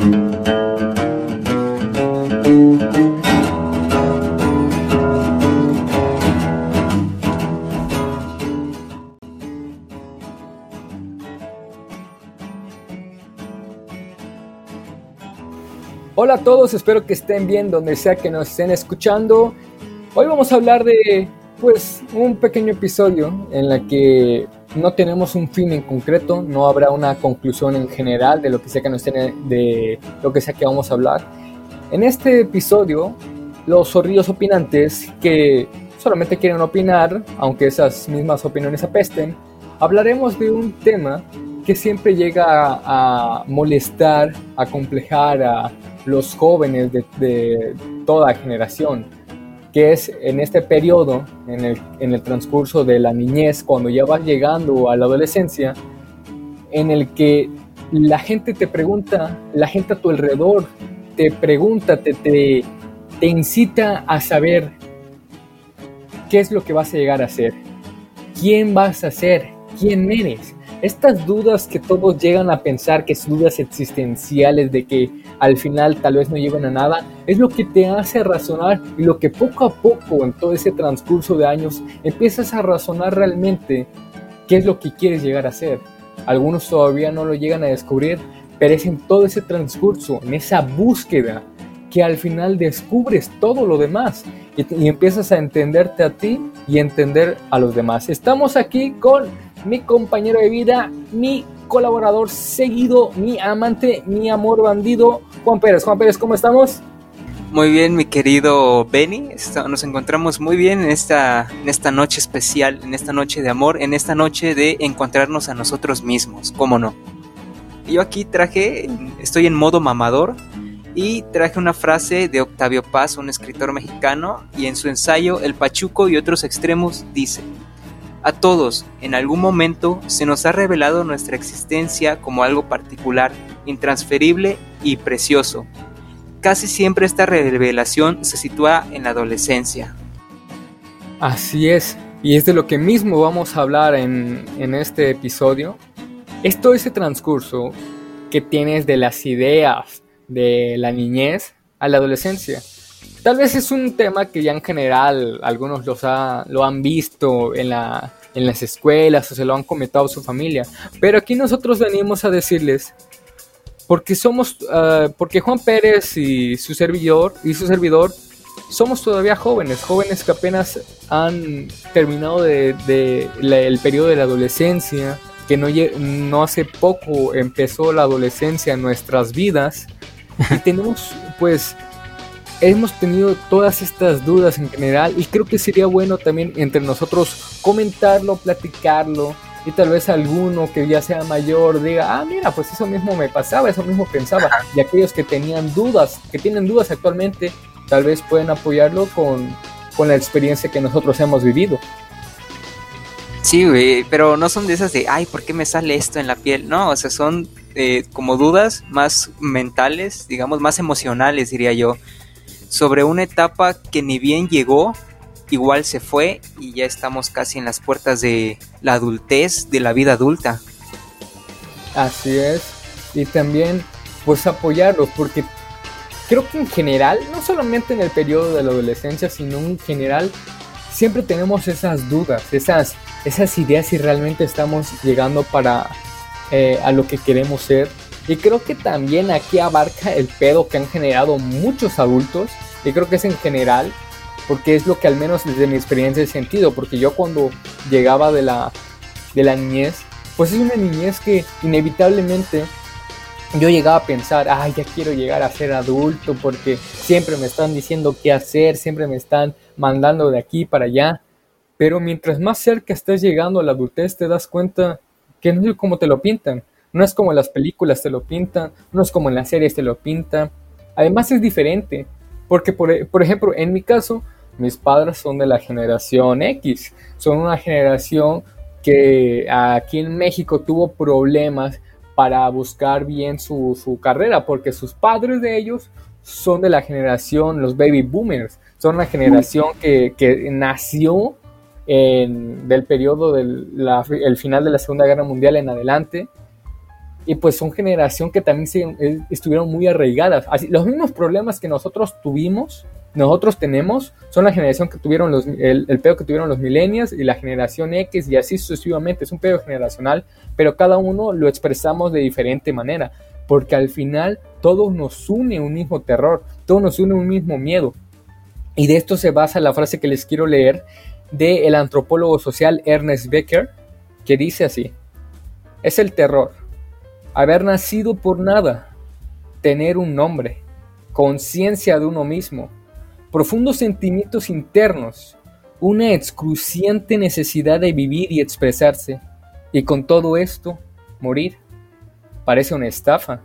Hola a todos, espero que estén bien donde sea que nos estén escuchando. Hoy vamos a hablar de pues un pequeño episodio en la que no tenemos un fin en concreto, no habrá una conclusión en general de lo que sea que nos de lo que sea que vamos a hablar. En este episodio, los zorrillos opinantes que solamente quieren opinar, aunque esas mismas opiniones apesten, hablaremos de un tema que siempre llega a, molestar, a complejar a los jóvenes de toda generación que es en este periodo, en el, transcurso de la niñez, cuando ya vas llegando a la adolescencia, en el que la gente te pregunta, la gente a tu alrededor te pregunta, te, te, te incita a saber qué es lo que vas a llegar a ser, quién vas a ser, quién eres. Estas dudas que todos llegan a pensar que son dudas existenciales de que al final tal vez no lleven a nada, es lo que te hace razonar y lo que poco a poco en todo ese transcurso de años empiezas a razonar realmente qué es lo que quieres llegar a ser. Algunos todavía no lo llegan a descubrir, pero es en todo ese transcurso, en esa búsqueda, que al final descubres todo lo demás y, y empiezas a entenderte a ti y entender a los demás. Estamos aquí con mi compañero de vida, mi colaborador seguido, mi amante, mi amor bandido, Juan Pérez. Juan Pérez, ¿cómo estamos? Muy bien, mi querido Benny. Nos encontramos muy bien en esta, en esta noche especial, en esta noche de amor, en esta noche de encontrarnos a nosotros mismos, ¿cómo no? Yo aquí traje, estoy en modo mamador y traje una frase de Octavio Paz, un escritor mexicano, y en su ensayo El Pachuco y otros extremos dice, a todos, en algún momento, se nos ha revelado nuestra existencia como algo particular, intransferible y precioso. Casi siempre esta revelación se sitúa en la adolescencia. Así es, y es de lo que mismo vamos a hablar en, en este episodio. Es todo ese transcurso que tienes de las ideas de la niñez a la adolescencia. Tal vez es un tema que ya en general algunos los lo han visto en, la, en las escuelas o se lo han comentado su familia, pero aquí nosotros venimos a decirles porque somos, ah, porque Juan Pérez y su servidor y su servidor somos todavía jóvenes, jóvenes que apenas han terminado de, el periodo de la adolescencia, que no, no hace poco empezó la adolescencia en nuestras vidas y tenemos pues hemos tenido todas estas dudas en general y creo que sería bueno también entre nosotros comentarlo, platicarlo y tal vez alguno que ya sea mayor diga, ah, mira, pues eso mismo me pasaba, eso mismo pensaba. Y aquellos que tenían dudas, que tienen dudas actualmente, tal vez pueden apoyarlo con, con la experiencia que nosotros hemos vivido. Sí, güey, pero no son de esas de, ay, ¿por qué me sale esto en la piel? No, o sea, son eh, como dudas más mentales, digamos, más emocionales, diría yo sobre una etapa que ni bien llegó, igual se fue y ya estamos casi en las puertas de la adultez, de la vida adulta. Así es, y también pues apoyarlos, porque creo que en general, no solamente en el periodo de la adolescencia, sino en general, siempre tenemos esas dudas, esas, esas ideas si realmente estamos llegando para eh, a lo que queremos ser y creo que también aquí abarca el pedo que han generado muchos adultos. Y creo que es en general, porque es lo que al menos desde mi experiencia he sentido. Porque yo cuando llegaba de la, de la niñez, pues es una niñez que inevitablemente yo llegaba a pensar, ay, ya quiero llegar a ser adulto porque siempre me están diciendo qué hacer, siempre me están mandando de aquí para allá. Pero mientras más cerca estás llegando a la adultez, te das cuenta que no es como te lo pintan. No es como en las películas te lo pintan, no es como en las series te lo pintan. Además es diferente, porque por, por ejemplo, en mi caso, mis padres son de la generación X, son una generación que aquí en México tuvo problemas para buscar bien su, su, carrera, porque sus padres de ellos son de la generación, los baby boomers, son una generación que, que nació en, del periodo del final de la Segunda Guerra Mundial en adelante y pues son generación que también eh, estuvieron muy arraigadas. Así, los mismos problemas que nosotros tuvimos, nosotros tenemos, son la generación que tuvieron los, el, el pedo que tuvieron los millennials y la generación X y así sucesivamente. Es un pedo generacional, pero cada uno lo expresamos de diferente manera, porque al final todo nos une un mismo terror, todo nos une un mismo miedo. Y de esto se basa la frase que les quiero leer del el antropólogo social Ernest Becker, que dice así, es el terror, haber nacido por nada, tener un nombre, conciencia de uno mismo, profundos sentimientos internos, una excruciante necesidad de vivir y expresarse, y con todo esto, morir. Parece una estafa.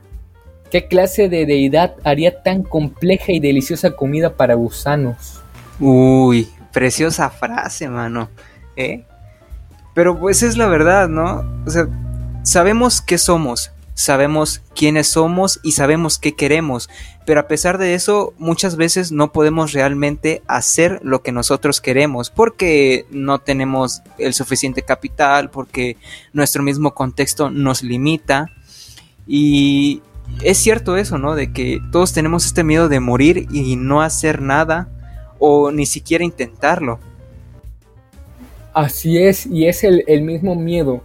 ¿Qué clase de deidad haría tan compleja y deliciosa comida para gusanos? Uy, preciosa frase, mano. ¿Eh? Pero pues es la verdad, ¿no? O sea, sabemos qué somos, sabemos quiénes somos y sabemos qué queremos, pero a pesar de eso muchas veces no podemos realmente hacer lo que nosotros queremos porque no tenemos el suficiente capital, porque nuestro mismo contexto nos limita y es cierto eso, ¿no? De que todos tenemos este miedo de morir y no hacer nada o ni siquiera intentarlo. Así es, y es el, mismo miedo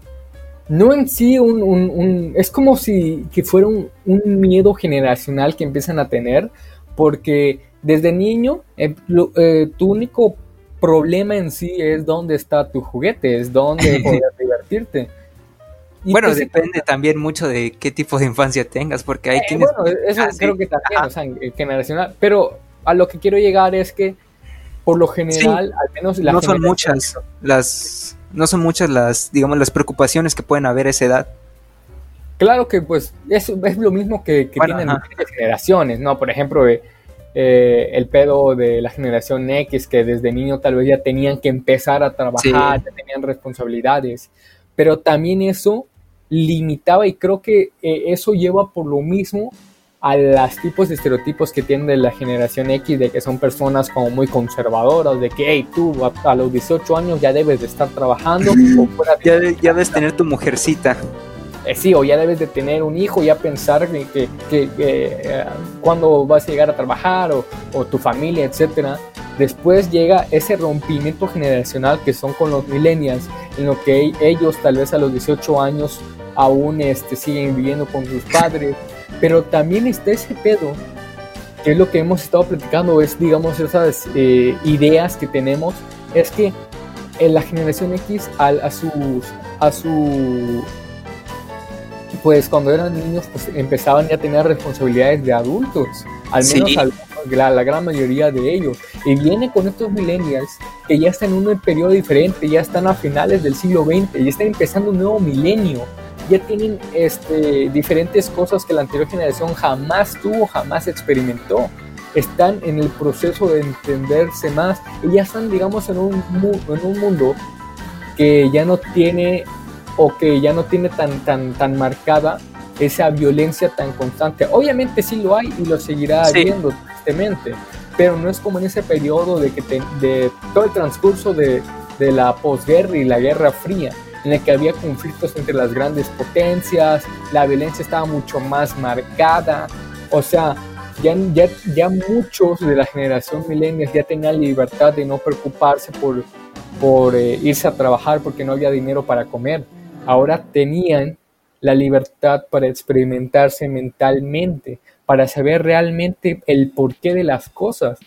no en sí un, es como si que fuera un, miedo generacional que empiezan a tener, porque desde niño eh, eh, tu único problema en sí es dónde está tu juguete, es dónde poder divertirte. bueno, pues, depende también mucho de qué tipo de infancia tengas, porque hay eh, quienes... Bueno, eso ah, creo que también, o sea, generacional, pero a lo que quiero llegar es que por lo general, al menos la no son muchas las no son muchas las, digamos, las preocupaciones que pueden haber a esa edad. Claro que pues es, es lo mismo que, tienen las generaciones, ¿no? Por ejemplo, eh, eh, el pedo de la generación X, que desde niño tal vez ya tenían que empezar a trabajar, ya tenían responsabilidades, pero también eso limitaba y creo que eh, eso lleva por lo mismo a los tipos de estereotipos que tienen de la generación X, de que son personas como muy conservadoras, de que, hey, tú a, los 18 años ya debes de estar trabajando. o ya, ya debes tener tu mujercita. Eh, sí, o ya debes de tener un hijo, ya pensar que, que, que, eh, cuando vas a llegar a trabajar o, o, tu familia, etcétera. Después llega ese rompimiento generacional que son con los millennials, en lo que ellos tal vez a los 18 años aún este, siguen viviendo con sus padres pero también está ese pedo, que es lo que hemos estado platicando, es digamos esas eh, ideas que tenemos, es que en la generación X a, a sus a su pues cuando eran niños pues empezaban ya a tener responsabilidades de adultos al menos la, la, gran mayoría de ellos. Y viene con estos millennials que ya están en un periodo diferente ya están a finales del siglo XX y están empezando un nuevo milenio ya tienen este, diferentes cosas que la anterior generación jamás tuvo, jamás experimentó. Están en el proceso de entenderse más y ya están, digamos, en un, en un mundo que ya no tiene o que ya no tiene tan, tan, tan marcada esa violencia tan constante. Obviamente sí lo hay y lo seguirá habiendo, tristemente, pero no es como en ese periodo de que de todo el transcurso de, de la posguerra y la Guerra Fría en el que había conflictos entre las grandes potencias, la violencia estaba mucho más marcada, o sea, ya, ya, ya muchos de la generación millennials ya tenían libertad de no preocuparse por, por eh, irse a trabajar porque no había dinero para comer. Ahora tenían la libertad para experimentarse mentalmente, para saber realmente el porqué de las cosas.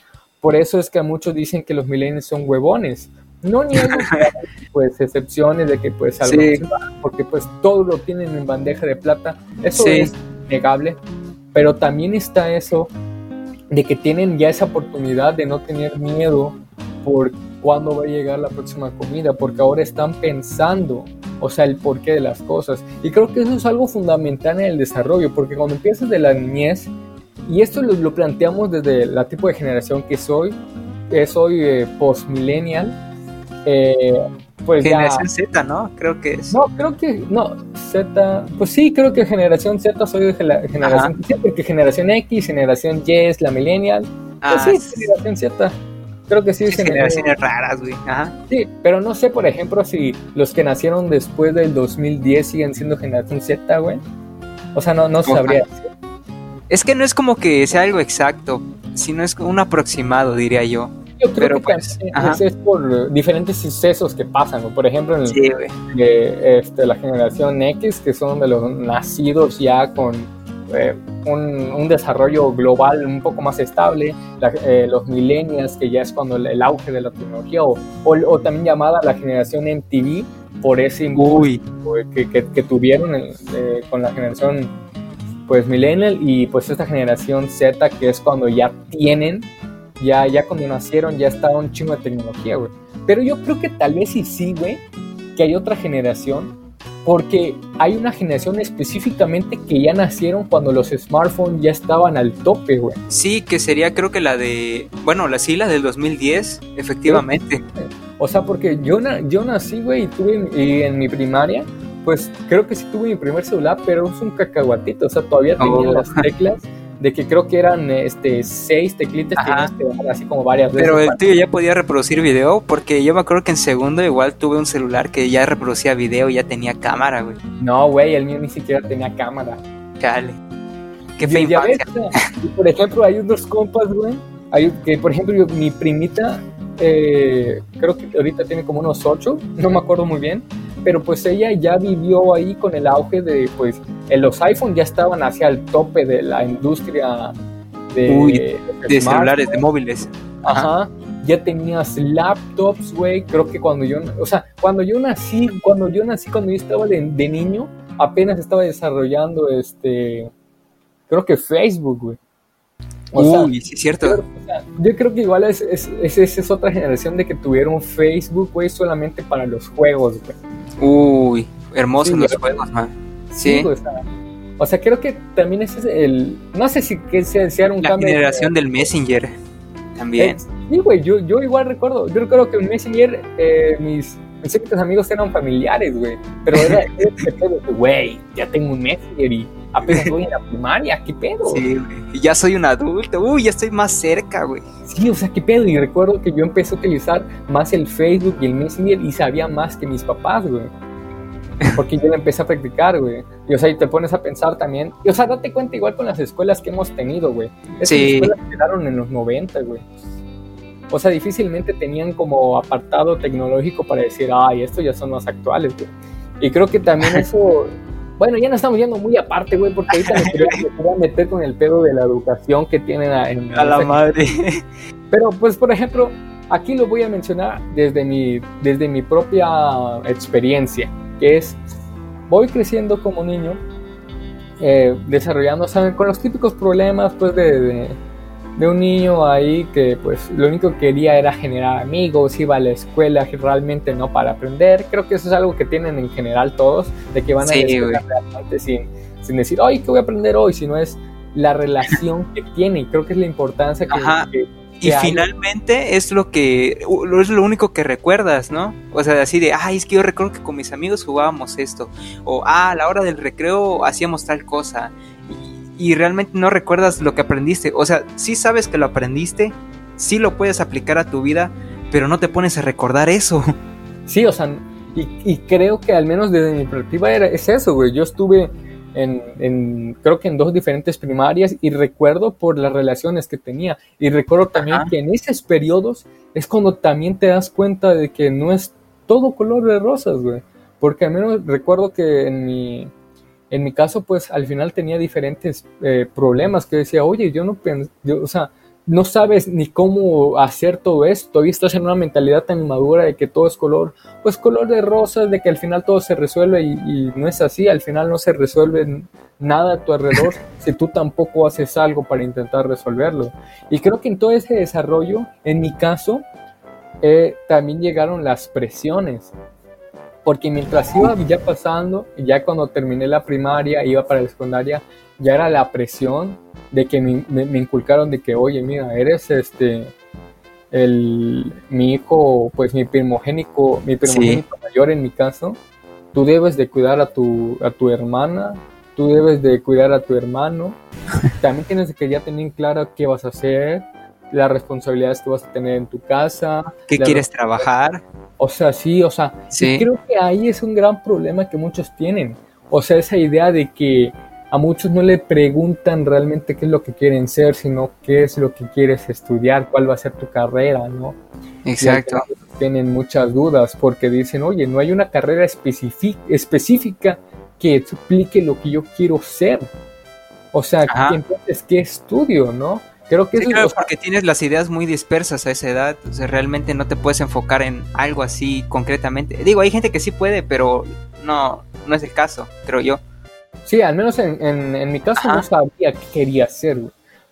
Por eso es que muchos dicen que los millennials son huevones, no niego pues excepciones de que pues algo porque pues todo lo tienen en bandeja de plata, eso es negable, pero también está eso de que tienen ya esa oportunidad de no tener miedo por cuándo va a llegar la próxima comida, porque ahora están pensando, o sea, el porqué de las cosas. Y creo que eso es algo fundamental en el desarrollo, porque cuando empiezas de la niñez, y esto lo, lo planteamos desde la tipo de generación que soy, que soy eh, post-millennial, eh, pues generación Z, ¿no? Creo que es. No, creo que. No, Z. Pues sí, creo que generación Z soy de la generación Z, porque generación X, generación Y es la millennial. Ah, pues sí, generación Z. Creo que sí. Es generaciones raras, güey. Ajá. Sí, pero no sé, por ejemplo, si los que nacieron después del 2010 siguen siendo generación Z, güey. O sea, no, no sabría. Es que no es como que sea algo exacto, sino es un aproximado, diría yo. Yo creo Pero que pues, es, por diferentes sucesos que pasan. Por ejemplo, en eh, este, la generación X, que son de los nacidos ya con eh, un, desarrollo global un poco más estable, eh, los millennials, que ya es cuando el, auge de la tecnología, o, o, también llamada la generación MTV, por ese impulso que, que, tuvieron con la generación pues millennial y pues esta generación Z que es cuando ya tienen, ya, ya cuando nacieron ya estaba un chingo de tecnología, güey. Pero yo creo que tal vez sí, sí, güey, que hay otra generación, porque hay una generación específicamente que ya nacieron cuando los smartphones ya estaban al tope, güey. Sí, que sería creo que la de, bueno, la sí, la del 2010, efectivamente. O sea, porque yo, yo nací, güey, y tuve y en mi primaria pues creo que sí tuve mi primer celular, pero es un cacahuatito, o sea, todavía tenía oh. las teclas de que creo que eran este seis teclitas que así como varias veces. Pero el tuyo ya podía reproducir video, porque yo me acuerdo que en segundo igual tuve un celular que ya reproducía video y ya tenía cámara, güey. No, güey, el mío ni siquiera tenía cámara. Cale. Qué fe Por ejemplo, hay unos compas, güey, hay, que por ejemplo mi primita, eh, creo que ahorita tiene como unos ocho, no me acuerdo muy bien, pero pues ella ya vivió ahí con el auge de, pues, los iPhones ya estaban hacia el tope de la industria de, de, celulares, de móviles. Ajá. Ya tenías laptops, güey. Creo que cuando yo, o sea, cuando yo nací, cuando yo nací, cuando yo estaba de, niño, apenas estaba desarrollando este, creo que Facebook, güey. Uy, sí, es cierto. yo creo que igual es, es, es, es, otra generación de que tuvieron Facebook, güey, solamente para los juegos, güey. Uy, hermosos los juegos, man. Sí. o, sea, creo que también ese es el. No sé si que sea, un La cambio. La generación del Messenger. También. Eh, sí, güey, yo, yo igual recuerdo. Yo recuerdo que en Messenger eh, mis, mis amigos eran familiares, güey. Pero era, güey, ya tengo un Messenger y apenas voy en la primaria, ¿qué pedo? Sí, güey. Ya soy un adulto, uy, ya estoy más cerca, güey. Sí, o sea, ¿qué pedo? Y recuerdo que yo empecé a utilizar más el Facebook y el Messenger y sabía más que mis papás, güey. Porque yo lo empecé a practicar, güey. Y o sea, y te pones a pensar también. Y o sea, date cuenta igual con las escuelas que hemos tenido, güey. Esas sí. escuelas quedaron en los 90, güey. O sea, difícilmente tenían como apartado tecnológico para decir, ay, estos ya son más actuales, güey. Y creo que también eso bueno, ya no estamos yendo muy aparte, güey, porque ahorita me voy a meter con el pedo de la educación que tienen en... A la madre. Pero, pues, por ejemplo, aquí lo voy a mencionar desde mi, desde mi propia experiencia, que es, voy creciendo como niño, eh, desarrollando, ¿saben? Con los típicos problemas, pues, de de un niño ahí que pues lo único que quería era generar amigos, iba a la escuela realmente no para aprender. Creo que eso es algo que tienen en general todos, de que van a la escuela realmente sin, sin decir, ay, ¿qué voy a aprender hoy? Sino es la relación que tiene y creo que es la importancia que... y finalmente es lo que es lo único que recuerdas, ¿no? O sea, así de, ay, es que yo recuerdo que con mis amigos jugábamos esto, o ah, a la hora del recreo hacíamos tal cosa, y realmente no recuerdas lo que aprendiste. O sea, sí sabes que lo aprendiste, sí lo puedes aplicar a tu vida, pero no te pones a recordar eso. Sí, o sea, y, creo que al menos desde mi perspectiva era, es eso, güey. Yo estuve en, creo que en dos diferentes primarias y recuerdo por las relaciones que tenía. Y recuerdo también que en esos periodos es cuando también te das cuenta de que no es todo color de rosas, güey. Porque al menos recuerdo que en mi, en mi caso, pues al final tenía diferentes eh, problemas que decía, oye, yo no yo, o sea, no sabes ni cómo hacer todo esto, todavía estás en una mentalidad tan inmadura de que todo es color, pues color de rosas, de que al final todo se resuelve y, no es así, al final no se resuelve nada a tu alrededor si tú tampoco haces algo para intentar resolverlo. Y creo que en todo ese desarrollo, en mi caso, eh, también llegaron las presiones porque mientras iba ya pasando, ya cuando terminé la primaria, iba para la secundaria, ya era la presión de que me, me, inculcaron de que, oye, mira, eres este, el, mi hijo, pues mi primogénico, mi primogénico mayor en mi caso, tú debes de cuidar a tu, a tu hermana, tú debes de cuidar a tu hermano, también tienes que ya tener claro qué vas a hacer, las responsabilidades que vas a tener en tu casa. ¿Qué quieres trabajar? O sea, sí, o sea, creo que ahí es un gran problema que muchos tienen. O sea, esa idea de que, a muchos no le preguntan realmente qué es lo que quieren ser, sino qué es lo que quieres estudiar, cuál va a ser tu carrera, ¿no? Exacto. Tienen muchas dudas porque dicen, oye, no hay una carrera específica que explique lo que yo quiero ser. O sea, entonces, ¿qué estudio, no? Creo que sí, claro, porque tienes las ideas muy dispersas a esa edad, o sea, realmente no te puedes enfocar en algo así concretamente. Digo, hay gente que sí puede, pero no, no es el caso, creo yo. Sí, al menos en, mi caso no sabía qué quería hacer,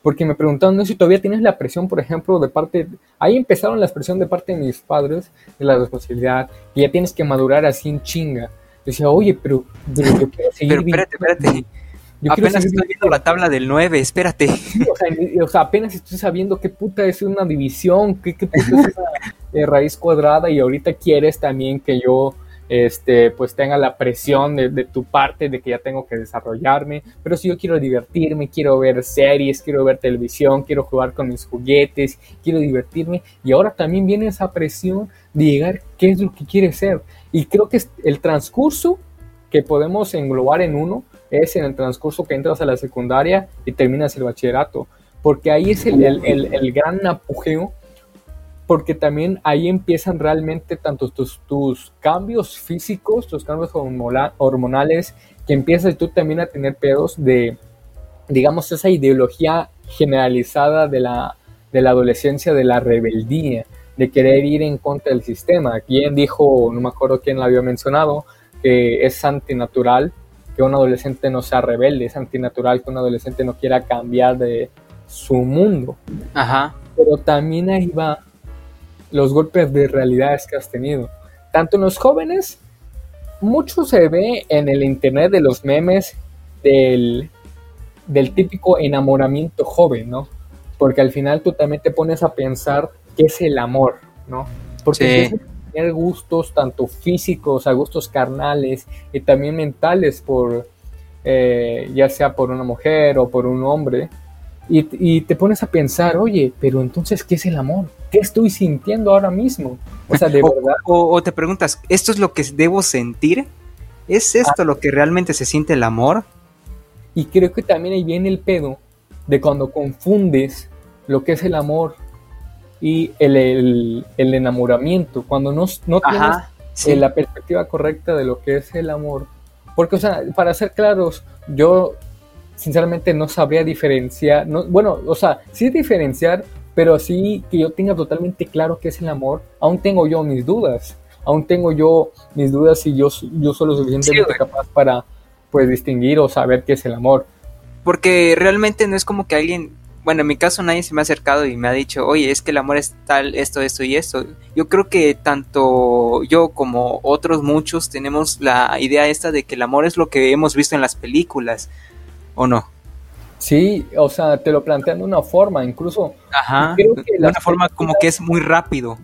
Porque me preguntaban, no si todavía tienes la presión, por ejemplo, de parte... Ahí empezaron la presión de parte de mis padres, de la responsabilidad, y ya tienes que madurar así en chinga. Decía, oye, pero, pero yo quiero seguir... Pero espérate, espérate. Yo apenas estoy viendo la tabla del 9, espérate. o, sea, apenas estoy sabiendo qué puta es una división, qué, qué puta es una eh, raíz cuadrada y ahorita quieres también que yo este, pues tenga la presión de, de, tu parte de que ya tengo que desarrollarme, pero si yo quiero divertirme, quiero ver series, quiero ver televisión, quiero jugar con mis juguetes, quiero divertirme. Y ahora también viene esa presión de llegar qué es lo que quiere ser. Y creo que el transcurso que podemos englobar en uno es en el transcurso que entras a la secundaria y terminas el bachillerato, porque ahí es el, el, el, gran apogeo, porque también ahí empiezan realmente tanto tus, tus cambios físicos, tus cambios hormonales, que empiezas tú también a tener pedos de, digamos, esa ideología generalizada de la, de la adolescencia, de la rebeldía, de querer ir en contra del sistema. Quien dijo, no me acuerdo quién lo había mencionado, que es antinatural que un adolescente no sea rebelde, es antinatural que un adolescente no quiera cambiar de su mundo. Ajá. Pero también ahí va los golpes de realidades que has tenido. Tanto en los jóvenes, mucho se ve en el internet de los memes del, del típico enamoramiento joven, ¿no? Porque al final tú también te pones a pensar qué es el amor, ¿no? Porque sí tener gustos tanto físicos, a gustos carnales y también mentales por, eh, ya sea por una mujer o por un hombre. Y, te pones a pensar, oye, pero entonces, ¿qué es el amor? ¿Qué estoy sintiendo ahora mismo? O sea, de verdad. O, te preguntas, ¿esto es lo que debo sentir? ¿Es esto lo que realmente se siente el amor? Y creo que también ahí viene el pedo de cuando confundes lo que es el amor y el, enamoramiento, cuando no, no tienes eh, la perspectiva correcta de lo que es el amor. Porque, o sea, para ser claros, yo sinceramente no sabría diferenciar, no, bueno, o sea, sí diferenciar, pero sí que yo tenga totalmente claro qué es el amor, aún tengo yo mis dudas, aún tengo yo mis dudas y yo, yo soy lo suficientemente capaz para, pues, distinguir o saber qué es el amor. Porque realmente no es como que alguien bueno, en mi caso nadie se me ha acercado y me ha dicho, oye, es que el amor es tal, esto, esto y esto. Yo creo que tanto yo como otros muchos tenemos la idea esta de que el amor es lo que hemos visto en las películas, ¿o no? Sí, o sea, te lo plantean de una forma, incluso. Ajá, de una forma como que es muy rápido.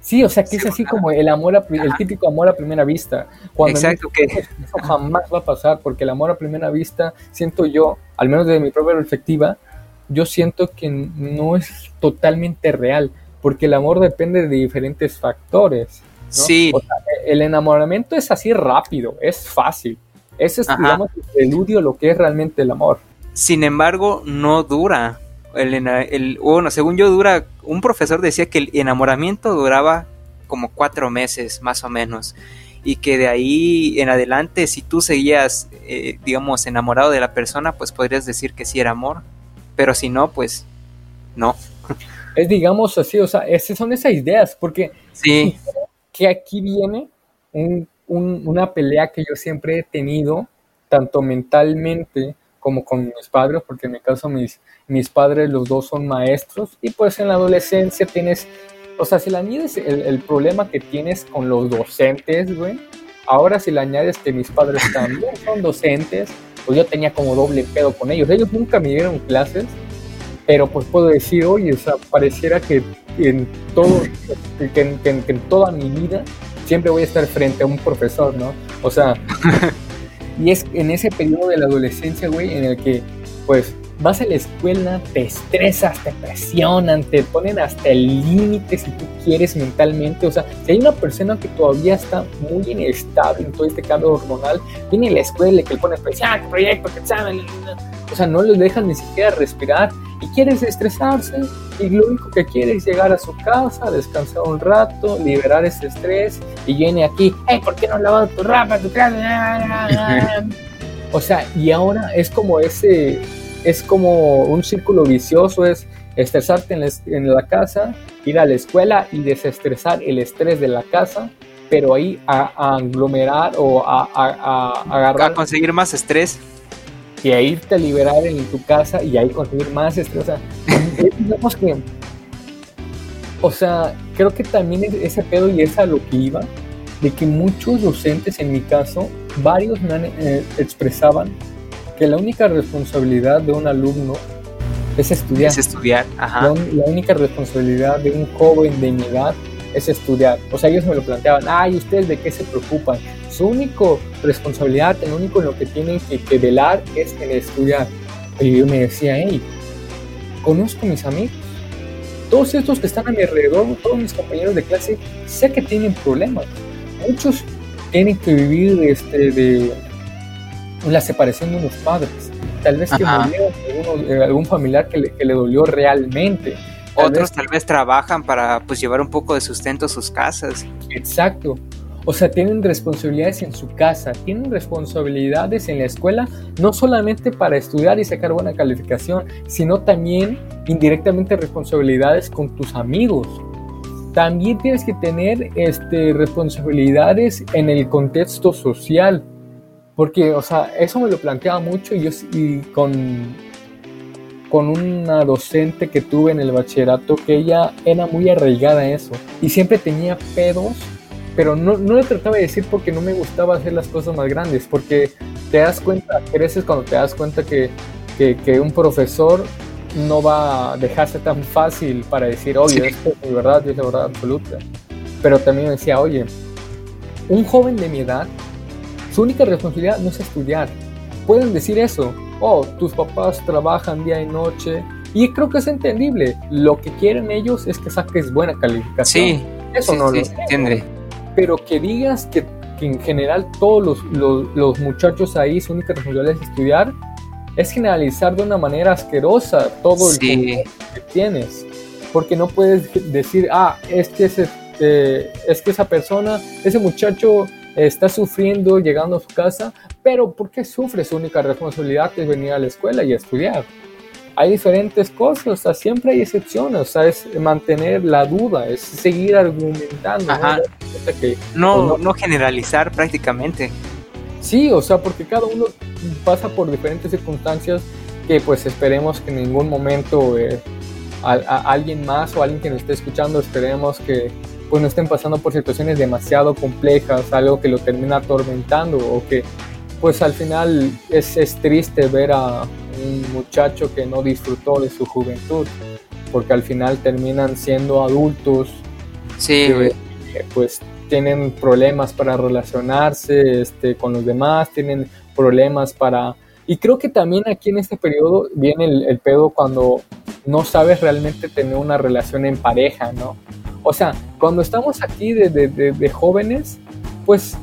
Sí, o sea, que es así como el amor, el típico amor a primera vista. Cuando Exacto, que eso jamás va a pasar, porque el amor a primera vista, siento yo, al menos desde mi propia perspectiva, yo siento que no es totalmente real, porque el amor depende de diferentes factores. Sí. el enamoramiento es así rápido, es fácil. Ese es, digamos, el preludio lo que es realmente el amor. Sin embargo, no dura. El, el, bueno, según yo dura, un profesor decía que el enamoramiento duraba como cuatro meses, más o menos. Y que de ahí en adelante, si tú seguías, eh, digamos, enamorado de la persona, pues podrías decir que sí era amor pero si no, pues no. Es digamos así, o sea, esas son esas ideas, porque sí. que aquí viene una pelea que yo siempre he tenido, tanto mentalmente como con mis padres, porque en mi caso mis, mis padres los dos son maestros, y pues en la adolescencia tienes, o sea, si le añades el, el problema que tienes con los docentes, güey, ahora si le añades que mis padres también son docentes, pues yo tenía como doble pedo con ellos. Ellos nunca me dieron clases, pero pues puedo decir, oye, o sea, pareciera que en todo, que, en toda mi vida siempre voy a estar frente a un profesor, ¿no? O sea, y es en ese periodo de la adolescencia, güey, en el que, pues, vas a la escuela, te estresas, te presionan, te ponen hasta el límite si tú quieres mentalmente. O sea, si hay una persona que todavía está muy inestable en todo este cambio hormonal, viene a la escuela y que le ponen presión, ah, proyecto, que examen. O sea, no le dejan ni siquiera respirar y quieres estresarse y lo único que quiere es llegar a su casa, descansar un rato, liberar ese estrés y viene aquí, hey, ¿por qué no lavas tu ropa, tu casa? o sea, y ahora es como ese es como un círculo vicioso, es estresarte en la, casa, ir a la escuela y desestresar el estrés de la casa, pero ahí a, aglomerar o a, agarrar... A conseguir más estrés. Y a irte a liberar en tu casa y ahí conseguir más estrés. O sea, digamos que... O sea, creo que también ese pedo y es a lo que iba, de que muchos docentes, en mi caso, varios me eh, expresaban que la única responsabilidad de un alumno es estudiar. Es estudiar, ajá. La, única responsabilidad de un joven de mi edad es estudiar. O sea, ellos me lo planteaban, ay, ¿ustedes de qué se preocupan? Su única responsabilidad, lo único en lo que tienen que, velar es en estudiar. Y yo me decía, hey, conozco a mis amigos. Todos estos que están a mi alrededor, todos mis compañeros de clase, sé que tienen problemas. Muchos tienen que vivir este, de, la separación de unos padres. Tal vez que murió eh, algún familiar que le, que le dolió realmente. Otros tal vez trabajan para pues llevar un poco de sustento a sus casas. Exacto. O sea, tienen responsabilidades en su casa, tienen responsabilidades en la escuela, no solamente para estudiar y sacar buena calificación, sino también indirectamente responsabilidades con tus amigos. También tienes que tener este, responsabilidades en el contexto social. Porque, o sea, eso me lo planteaba mucho y yo y con, con una docente que tuve en el bachillerato que ella era muy arraigada a eso y siempre tenía pedos, pero no, no le trataba de decir porque no me gustaba hacer las cosas más grandes, porque te das cuenta, creces cuando te das cuenta que, que, que un profesor no va a dejarse tan fácil para decir, oye, esto es mi verdad, es la verdad absoluta. Pero también decía, oye, un joven de mi edad su única responsabilidad no es estudiar. Pueden decir eso. Oh, tus papás trabajan día y noche. Y creo que es entendible. Lo que quieren ellos es que saques buena calificación. Sí, eso no lo entiende. Pero que digas que, en general todos los, muchachos ahí su única responsabilidad es estudiar, es generalizar de una manera asquerosa todo el que tienes. Porque no puedes decir, ah, es que, ese, eh, es que esa persona, ese muchacho está sufriendo llegando a su casa, pero ¿por qué sufre? Su única responsabilidad es venir a la escuela y estudiar. Hay diferentes cosas, o sea, siempre hay excepciones, o sea, es mantener la duda, es seguir argumentando. ¿no? no, no, generalizar prácticamente. Sí, o sea, porque cada uno pasa por diferentes circunstancias que pues esperemos que en ningún momento eh, alguien más o alguien que nos esté escuchando esperemos que pues no estén pasando por situaciones demasiado complejas, algo que lo termina atormentando o que pues al final es, es triste ver a un muchacho que no disfrutó de su juventud, porque al final terminan siendo adultos sí, que, pues tienen problemas para relacionarse este, con los demás, tienen problemas para... Y creo que también aquí en este periodo viene el, el pedo cuando no sabes realmente tener una relación en pareja, ¿no? O sea, cuando estamos aquí de, jóvenes, pues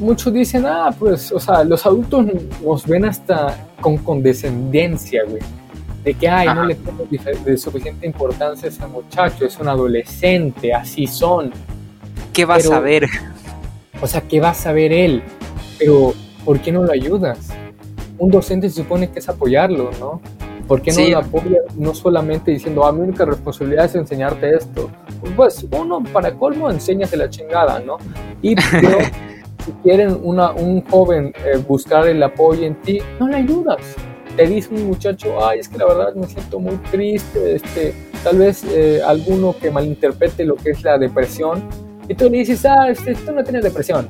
muchos dicen, ah, pues, o sea, los adultos nos ven hasta con condescendencia, güey. De que, ay, no le pongo de suficiente importancia a ese muchacho, es un adolescente, así son. ¿Qué va a saber? O sea, ¿qué va a saber él? Pero, ¿por qué no lo ayudas? Un docente se supone que es apoyarlo, ¿no? ¿Por qué no lo apoya no solamente diciendo, ah, mi única responsabilidad es enseñarte esto? Pues uno, para colmo, enséñate la chingada, ¿no? Y si quieren una, un joven eh, buscar el apoyo en ti, no le ayudas. Te dice un muchacho, ay, es que la verdad me siento muy triste, este, tal vez eh, alguno que malinterprete lo que es la depresión, y tú le dices, ah, este, tú no tienes depresión.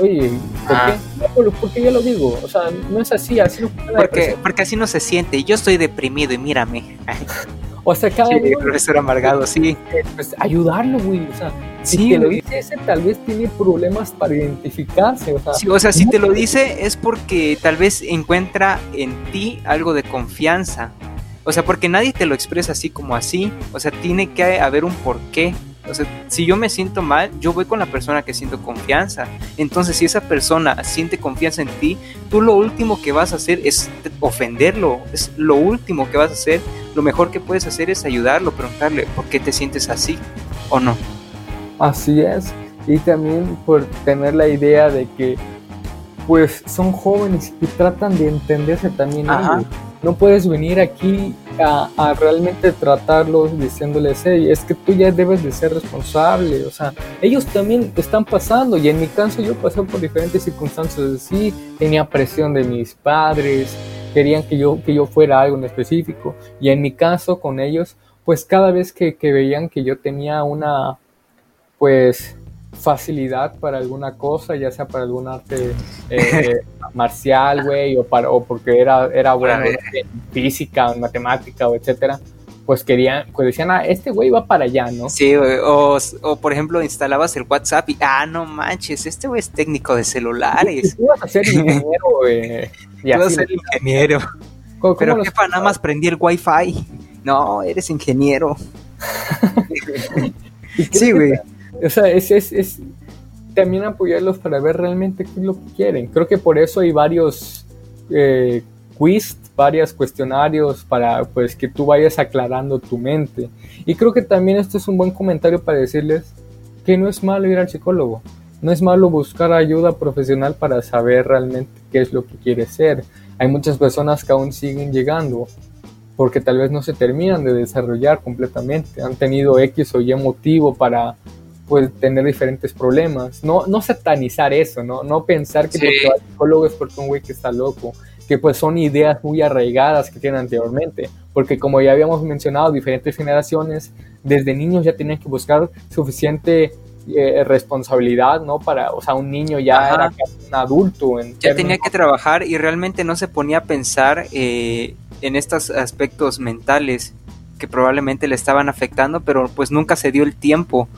Oye, ¿por ah. qué? porque ya lo digo, o sea, no es así, así no porque, porque así no se siente, yo estoy deprimido y mírame. O sea, cada Sí, uno, profesor amargado, sí. pues, ayudarlo, güey. O sea, Sí, si te lo dice ese, tal vez tiene problemas para identificarse. O sea, Sí, o sea, si te lo dice es porque tal vez encuentra en ti algo de confianza. O sea, porque nadie te lo expresa así como así. O sea, tiene que haber un porqué. O sea, si yo me siento mal, yo voy con la persona que siento confianza. Entonces, si esa persona siente confianza en ti, tú lo último que vas a hacer es ofenderlo. Es lo último que vas a hacer. Lo mejor que puedes hacer es ayudarlo, preguntarle por qué te sientes así o no. Así es. Y también por tener la idea de que pues son jóvenes y tratan de entenderse también Ajá. ellos. No puedes venir aquí a, realmente tratarlos diciéndoles, hey, es que tú ya debes de ser responsable. O sea, ellos también están pasando y en mi caso yo pasé por diferentes circunstancias. Sí, tenía presión de mis padres, querían que yo, que yo fuera algo en específico. Y en mi caso con ellos, pues cada vez que, que veían que yo tenía una, pues facilidad para alguna cosa, ya sea para algún arte eh, marcial, güey, o, para, o porque era, era bueno en física, o en matemática, o etcétera, pues querían, pues decían, ah, este güey va para allá, ¿no? Sí, güey, o, o por ejemplo instalabas el WhatsApp y, ah, no manches, este güey es técnico de celulares. Tú vas a ser ingeniero, güey. Vas a ser ingeniero. ¿cómo- Pero cómo jefa, nada más prendí el wifi. No, eres ingeniero. Sí, güey. O sea, es, es, es también apoyarlos para ver realmente qué es lo que quieren. Creo que por eso hay varios eh, quiz, varios cuestionarios para pues que tú vayas aclarando tu mente. Y creo que también esto es un buen comentario para decirles que no es malo ir al psicólogo. No es malo buscar ayuda profesional para saber realmente qué es lo que quieres ser. Hay muchas personas que aún siguen llegando porque tal vez no se terminan de desarrollar completamente. Han tenido X o Y motivo para pues, tener diferentes problemas. No, no satanizar eso, ¿no? No pensar que Sí. porque va al psicólogo es porque un güey que está loco. Que pues son ideas muy arraigadas que tienen anteriormente. Porque como ya habíamos mencionado, diferentes generaciones desde niños ya tenían que buscar suficiente eh, responsabilidad, ¿no? Para, o sea, un niño ya Ajá. era casi un adulto. En Ya tenía que trabajar y realmente no se ponía a pensar eh, en estos aspectos mentales que probablemente le estaban afectando, pero pues nunca se dio el tiempo.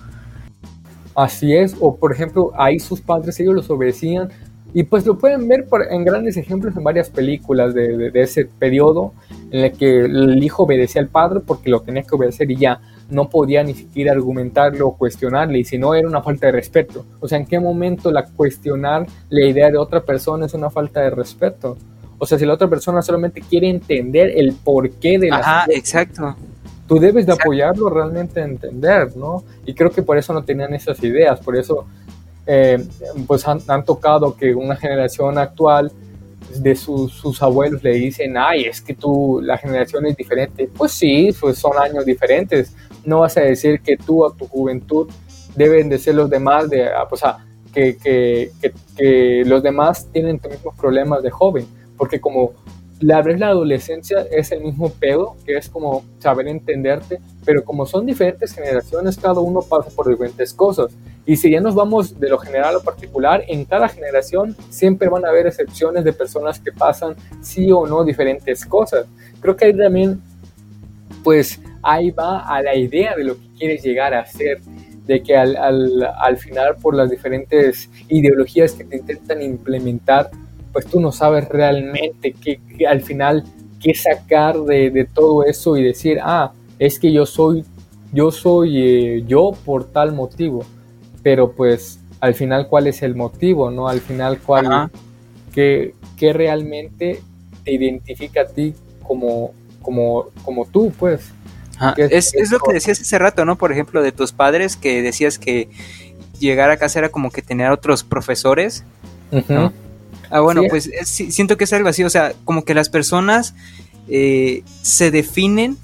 Así es, o por ejemplo, ahí sus padres ellos los obedecían y pues lo pueden ver por- en grandes ejemplos en varias películas de, de- de ese periodo en el que el hijo obedecía al padre porque lo tenía que obedecer y ya no podía ni siquiera argumentarlo o cuestionarle y si no era una falta de respeto. O sea, ¿en qué momento la cuestionar la idea de otra persona es una falta de respeto? O sea, si la otra persona solamente quiere entender el porqué de la Ajá, exacto. Tú debes de apoyarlo realmente a entender, ¿no? Y creo que por eso no tenían esas ideas, por eso eh, pues han, han tocado que una generación actual de sus, sus abuelos le dicen, ay, es que tú, la generación es diferente. Pues sí, pues son años diferentes. No vas a decir que tú a tu juventud deben de ser los demás, de, ah, pues, que, que, que, que los demás tienen los mismos problemas de joven, porque como la vez la adolescencia es el mismo pedo, que es como saber entenderte, pero como son diferentes generaciones, cada uno pasa por diferentes cosas. Y si ya nos vamos de lo general a lo particular, en cada generación siempre van a haber excepciones de personas que pasan sí o no diferentes cosas. Creo que ahí también, pues ahí va a la idea de lo que quieres llegar a ser, de que al, al, al final por las diferentes ideologías que te intentan implementar, pues tú no sabes realmente qué, qué al final qué sacar de, de, todo eso y decir, ah, es que yo soy, yo soy eh, yo por tal motivo, pero pues al final cuál es el motivo, ¿no? Al final cuál, qué, qué realmente te identifica a ti como, como, como tú, pues. Es, es, es, lo que decías hace rato, ¿no? Por ejemplo, de tus padres, que decías que llegar a casa era como que tener otros profesores. Uh -huh. ¿no? Ah, bueno, sí. pues es, siento que es algo así, o sea, como que las personas eh, se definen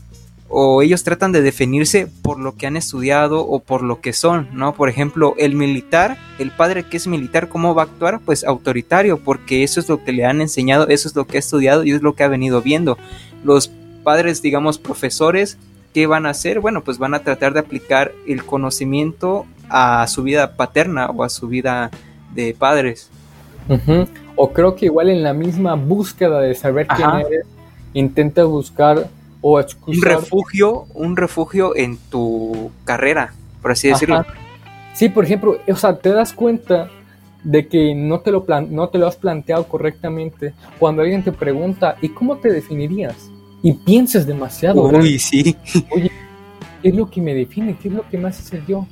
o ellos tratan de definirse por lo que han estudiado o por lo que son, ¿no? Por ejemplo, el militar, el padre que es militar, ¿cómo va a actuar? Pues autoritario, porque eso es lo que le han enseñado, eso es lo que ha estudiado y es lo que ha venido viendo. Los padres, digamos, profesores, ¿qué van a hacer? Bueno, pues van a tratar de aplicar el conocimiento a su vida paterna o a su vida de padres. Uh -huh. O creo que igual en la misma búsqueda de saber Ajá. quién eres, intenta buscar o Un refugio, un refugio en tu carrera, por así decirlo. Sí, por ejemplo, o sea, te das cuenta de que no te, lo no te lo has planteado correctamente cuando alguien te pregunta, ¿y cómo te definirías? Y piensas demasiado. Uy, sí. Oye, ¿qué es lo que me define? ¿Qué es lo que me hace ser yo?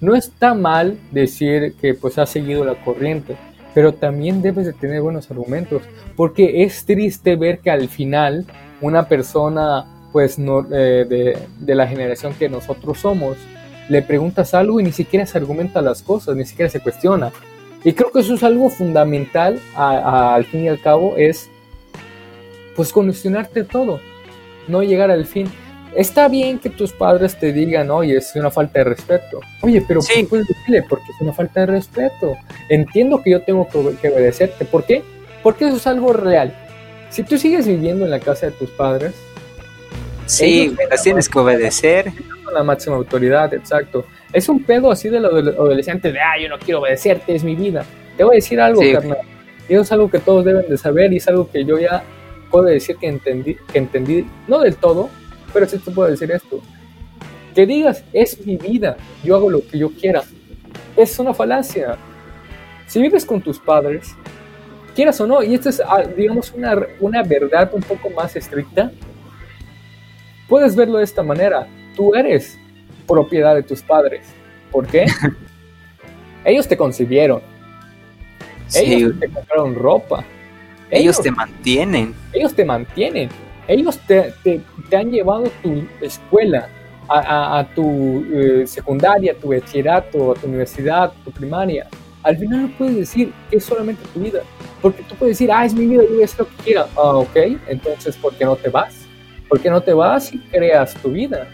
No está mal decir que pues has seguido la corriente, pero también debes de tener buenos argumentos, porque es triste ver que al final una persona pues no, eh, de, de, la generación que nosotros somos, le preguntas algo y ni siquiera se argumenta las cosas, ni siquiera se cuestiona. Y creo que eso es algo fundamental al fin y al cabo, es pues cuestionarte todo, no llegar al fin. Está bien que tus padres te digan, oye, es una falta de respeto. Oye, pero sí. puedes decirle? Porque es una falta de respeto. Entiendo que yo tengo que obedecerte. ¿Por qué? Porque eso es algo real. Si tú sigues viviendo en la casa de tus padres, sí, las tienes que obedecer. La máxima autoridad, exacto. Es un pedo así de los adolescentes de, ah, yo no quiero obedecerte, es mi vida. Te voy a decir algo, carnal. Y eso es algo que todos deben de saber y es algo que yo ya puedo decir que entendí, que entendí, no del todo, pero sí te puedo decir esto. Que digas, es mi vida, yo hago lo que yo quiera. Es una falacia. Si vives con tus padres, quieras o no, y esta es, ah, digamos, una, una verdad un poco más estricta, puedes verlo de esta manera. Tú eres propiedad de tus padres. ¿Por qué? ellos te concibieron. Ellos te compraron ropa. Ellos, te mantienen. Ellos te mantienen. Ellos te, han llevado a tu escuela, a, tu eh, secundaria, a tu bachillerato, a tu universidad, a tu primaria. Al final no puedes decir que es solamente tu vida. Porque tú puedes decir, ah, es mi vida, yo voy a hacer lo que quiera. Ah, ok, entonces, ¿por qué no te vas? ¿Por qué no te vas y creas tu vida?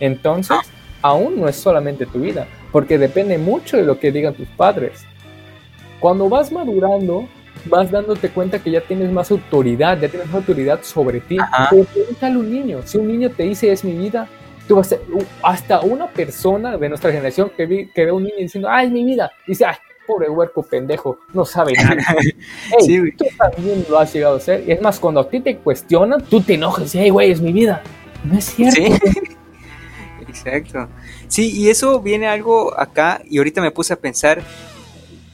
Entonces, aún no es solamente tu vida, porque depende mucho de lo que digan tus padres. Cuando vas madurando, vas dándote cuenta que ya tienes más autoridad, ya tienes más autoridad sobre ti. Pero pregúntale a un niño, si un niño te dice es mi vida, tú vas a, hasta una persona de nuestra generación que, ve, que ve a un niño diciendo, ah, es mi vida, dice, ay, pobre huerco pendejo, no sabe nada. hey, tú también lo has llegado a ser. Y es más, cuando a ti te cuestionan, tú te enojas y hey, güey, es mi vida. No es cierto. Exacto. Sí, y eso viene algo acá, y ahorita me puse a pensar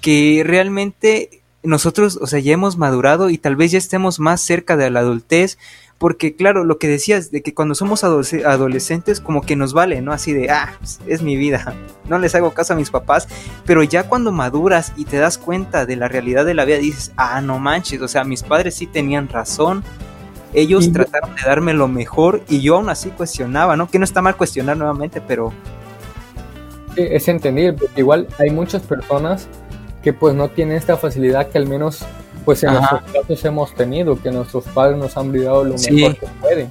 que realmente nosotros, o sea, ya hemos madurado y tal vez ya estemos más cerca de la adultez, porque claro, lo que decías de que cuando somos adolescentes como que nos vale, ¿no? Así de, ah, pues, es mi vida, no les hago caso a mis papás, pero ya cuando maduras y te das cuenta de la realidad de la vida, dices, ah, no manches, o sea, mis padres sí tenían razón, ellos trataron de darme lo mejor y yo aún así cuestionaba, ¿no? Que no está mal cuestionar nuevamente, pero... es entendible, porque igual hay muchas personas que pues no tienen esta facilidad que al menos pues en nuestros casos hemos tenido, que nuestros padres nos han brindado lo mejor que pueden.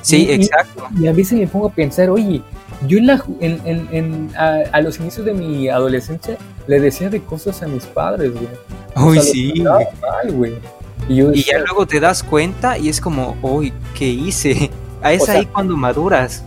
Sí, exacto. Y, a veces me pongo a pensar, oye, yo en en, a, los inicios de mi adolescencia le decía de cosas a mis padres, güey. Uy, sí. güey. Y, ya luego te das cuenta y es como, uy, ¿qué hice? Es ahí cuando maduras.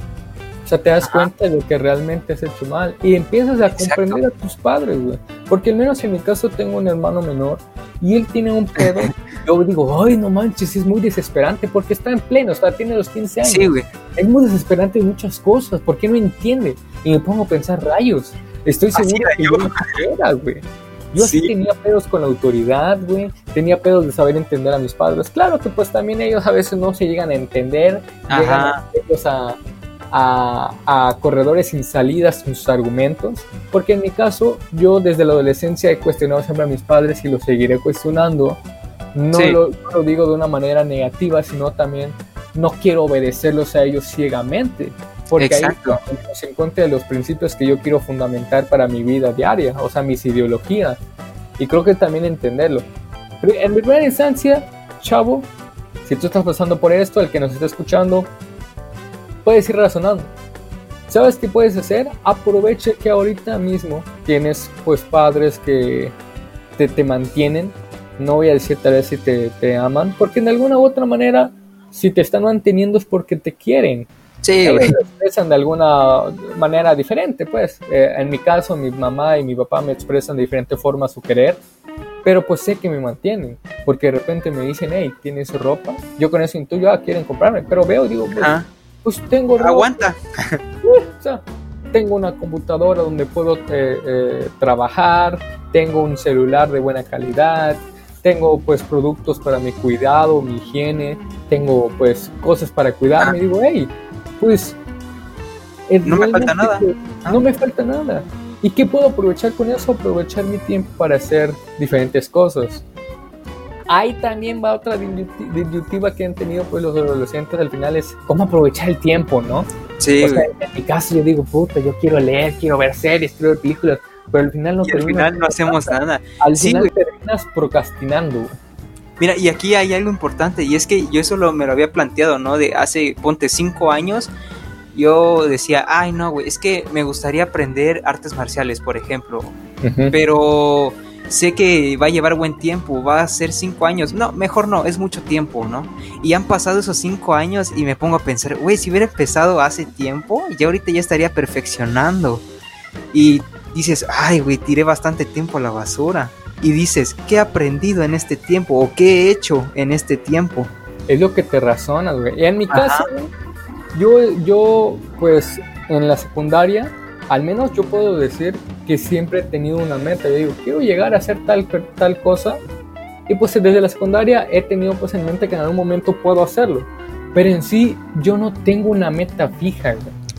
O sea, te das cuenta de lo que realmente has hecho mal y empiezas a comprender a tus padres, güey. Porque al menos en mi caso tengo un hermano menor y él tiene un pedo. yo digo, ay, no manches, es muy desesperante porque está en pleno, o sea, tiene los 15 años. Sí, güey. Es muy desesperante en muchas cosas, porque no entiende. Y me pongo a pensar, rayos, estoy seguro que yo no güey. Yo sí. tenía pedos con la autoridad, güey. Tenía pedos de saber entender a mis padres. Claro que pues también ellos a veces no se llegan a entender. Llegan a, a, corredores sin salidas sus argumentos. Porque en mi caso, yo desde la adolescencia he cuestionado siempre a mis padres y lo seguiré cuestionando. No, lo, no lo digo de una manera negativa, sino también no quiero obedecerlos a ellos ciegamente porque Exacto. ahí se encuentra los principios que yo quiero fundamentar para mi vida diaria, o sea, mis ideologías. Y creo que también entenderlo. en primera instancia, chavo, si tú estás pasando por esto, el que nos está escuchando, puedes ir razonando. ¿Sabes qué puedes hacer? Aproveche que ahorita mismo tienes pues padres que te, te mantienen. No voy a decir tal vez si te, te aman, porque en alguna u otra manera, si te están manteniendo es porque te quieren Sí. expresan de alguna manera diferente, pues. Eh, en mi caso, mi mamá y mi papá me expresan de diferente forma su querer, pero pues sé que me mantienen, porque de repente me dicen, hey, ¿tienes ropa? Yo con eso intuyo, ah, quieren comprarme, pero veo, digo, pues, pues tengo... Aguanta. o sea, tengo una computadora donde puedo eh, eh, trabajar, tengo un celular de buena calidad, tengo pues productos para mi cuidado, mi higiene, tengo pues cosas para cuidarme. Y digo, hey, pues... no me falta nada. No me falta nada. ¿Y qué puedo aprovechar con eso? Aprovechar mi tiempo para hacer diferentes cosas. Ahí también va otra disyuntiva que han tenido pues los adolescentes al final es cómo aprovechar el tiempo, ¿no? Sí. O sea, en mi caso yo digo, puta, yo quiero leer, quiero ver series, quiero ver películas, pero al final no, y al final no hacemos nada. Al final terminas procrastinando. Mira, y aquí hay algo importante, y es que yo eso lo, me lo había planteado, ¿no? De hace, ponte, cinco años, yo decía, ay, no, güey, es que me gustaría aprender artes marciales, por ejemplo, pero sé que va a llevar buen tiempo, va a ser cinco años. No, mejor no, es mucho tiempo, ¿no? Y han pasado esos cinco años y me pongo a pensar, güey, si hubiera empezado hace tiempo, ya ahorita ya estaría perfeccionando. Y dices, ay, güey, tiré bastante tiempo a la basura. Y dices, ¿qué he aprendido en este tiempo? ¿O qué he hecho en este tiempo? Es lo que te razonas, güey. En mi caso, yo, yo, pues, en la secundaria, al menos yo puedo decir que siempre he tenido una meta. Yo digo, quiero llegar a hacer tal, tal cosa. Y pues desde la secundaria he tenido pues en mente que en algún momento puedo hacerlo. Pero en sí yo no tengo una meta fija.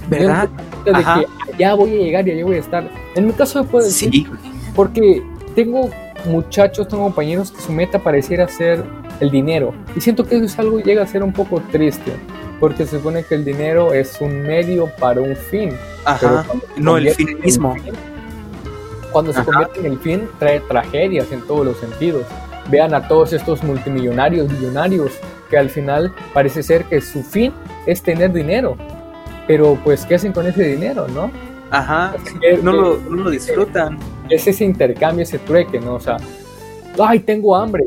¿Verdad? De que ya voy a llegar y ya voy a estar. En mi caso puedo decir, sí. porque tengo muchachos, tengo compañeros que su meta pareciera ser el dinero. Y siento que eso es algo que llega a ser un poco triste porque se supone que el dinero es un medio para un fin. Ajá, no el fin mismo. cuando se convierte en el fin, trae tragedias en todos los sentidos. Vean a todos estos multimillonarios, millonarios, que al final parece ser que su fin es tener dinero. Pero pues, ¿qué hacen con ese dinero, no? Ajá, no, lo, no lo disfrutan. Es ese intercambio, ese trueque, ¿no? O sea, ay, tengo hambre,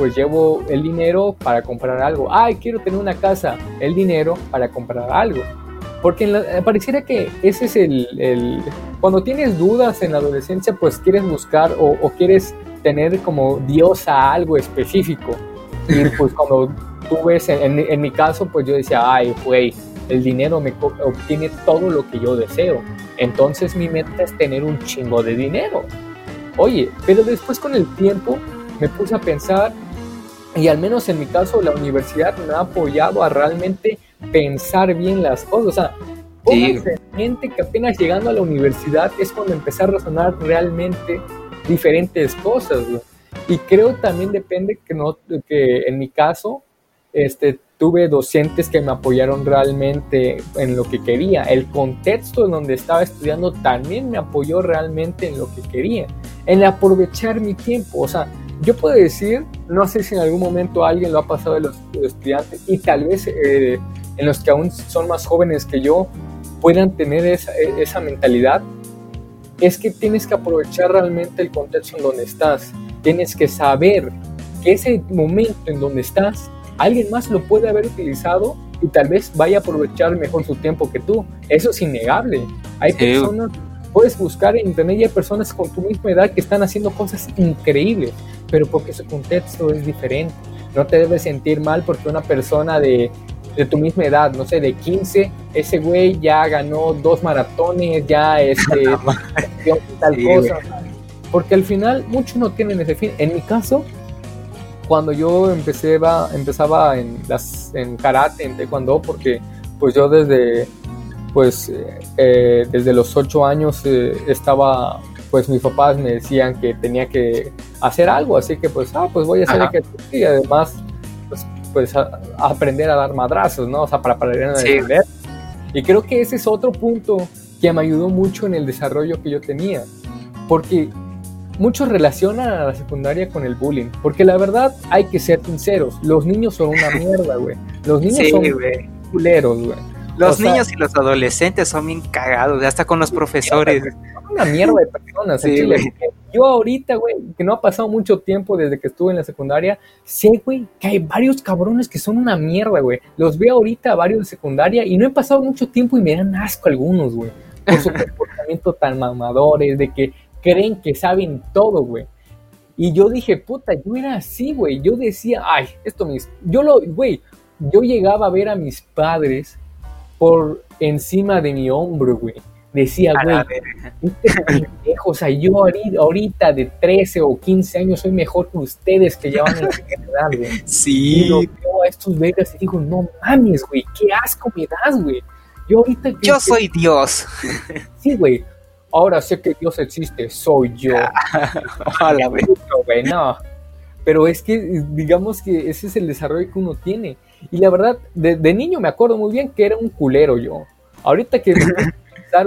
pues llevo el dinero para comprar algo. Ay, quiero tener una casa, el dinero para comprar algo. Porque eh, pareciera que ese es el, Cuando tienes dudas en la adolescencia, pues quieres buscar o, quieres tener como Dios a algo específico. Y pues cuando tú ves, en, en mi caso, pues yo decía, ay, güey, el dinero me obtiene todo lo que yo deseo. Entonces mi meta es tener un chingo de dinero. Oye, pero después con el tiempo me puse a pensar y al menos en mi caso la universidad me ha apoyado a realmente pensar bien las cosas. O sea, pónganse gente que apenas llegando a la universidad es cuando empecé a razonar realmente diferentes cosas. Y creo también depende que, no, que en mi caso este, tuve docentes que me apoyaron realmente en lo que quería. El contexto en donde estaba estudiando también me apoyó realmente en lo que quería. En aprovechar mi tiempo. O sea, yo puedo decir, no sé si en algún momento alguien lo ha pasado de los, estudiantes y tal vez eh, en los que aún son más jóvenes que yo puedan tener esa, e, esa mentalidad, es que tienes que aprovechar realmente el contexto en donde estás. Tienes que saber que ese momento en donde estás, alguien más lo puede haber utilizado y tal vez vaya a aprovechar mejor su tiempo que tú. Eso es innegable. Hay personas Puedes buscar en internet y hay personas con tu misma edad que están haciendo cosas increíbles, pero porque su contexto es diferente. No te debes sentir mal porque una persona de, de tu misma edad, no sé, de 15, ese güey ya ganó dos maratones, ya este, tal cosa. Porque al final muchos no tienen ese fin. En mi caso, cuando yo empecé, va, empezaba en, las, en karate, en taekwondo, porque pues yo desde pues eh, desde los ocho años eh, estaba, pues mis papás me decían que tenía que hacer algo, así que pues, ah, pues voy a hacer que y además, pues, pues aprender a dar madrazos, ¿no? O sea, para aprender a defender. Y creo que ese es otro punto que me ayudó mucho en el desarrollo que yo tenía, porque muchos relacionan a la secundaria con el bullying, porque la verdad hay que ser sinceros, los niños son una mierda, güey. Los niños son culeros, güey. Los niños y los adolescentes son bien cagados, hasta con los profesores. Son una mierda de personas. Yo ahorita, güey, que no ha pasado mucho tiempo desde que estuve en la secundaria, sé, güey, que hay varios cabrones que son una mierda, güey. Los veo ahorita varios de secundaria y no he pasado mucho tiempo y me dan asco algunos, güey. Por su comportamiento tan mamadores, de que creen que saben todo, güey. Y yo dije, puta, yo era así, güey. Yo decía, ay, esto mis. Yo lo, güey, yo llegaba a ver a mis padres por encima de mi hombro, güey. Decía, güey, este o sea, yo ahorita, de 13 o 15 años soy mejor que ustedes que llevan en la edad, güey. Sí. Y lo veo a estos vergas y digo, no mames, güey, qué asco me das, güey. Yo ahorita... Yo soy Dios. Sí, güey. Ahora sé que Dios existe, soy yo. Hola, güey. güey, no. Pero es que, digamos que ese es el desarrollo que uno tiene. Y la verdad, de, de niño me acuerdo muy bien que era un culero yo. Ahorita que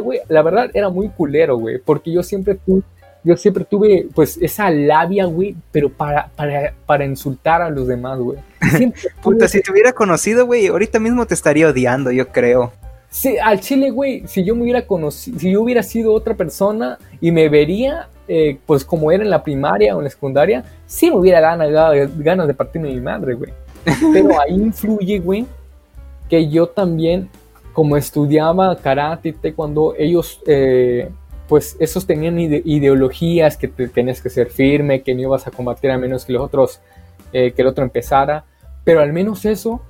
güey, la verdad era muy culero, güey, porque yo siempre tuve, yo siempre tuve, pues, esa labia, güey, pero para, para, para insultar a los demás, güey. Puta, si te hubiera conocido, güey, ahorita mismo te estaría odiando, yo creo. Sí, al chile, güey, si yo me hubiera conocido, si yo hubiera sido otra persona y me vería, eh, pues, como era en la primaria o en la secundaria, sí me hubiera ganado ganas de partirme mi madre, güey. Pero ahí influye, güey, que yo también como estudiaba karate, cuando ellos, eh, pues esos tenían ideologías que te, tenías que ser firme, que no ibas a combatir a menos que los otros, eh, que el otro empezara, pero al menos eso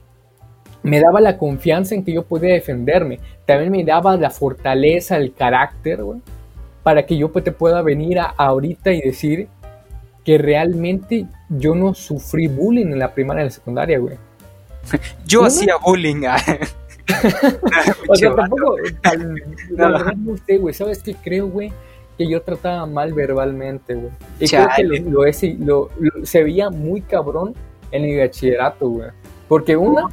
me daba la confianza en que yo podía defenderme, también me daba la fortaleza, el carácter, güey, para que yo pues, te pueda venir a, ahorita y decir que realmente yo no sufrí bullying en la primaria y en la secundaria, güey. Yo hacía bullying. o sea, tampoco. no sé, güey. ¿Sabes qué creo, güey? Que yo trataba mal verbalmente, güey. Y creo que lo, lo, se veía muy cabrón en el bachillerato, güey. Porque una,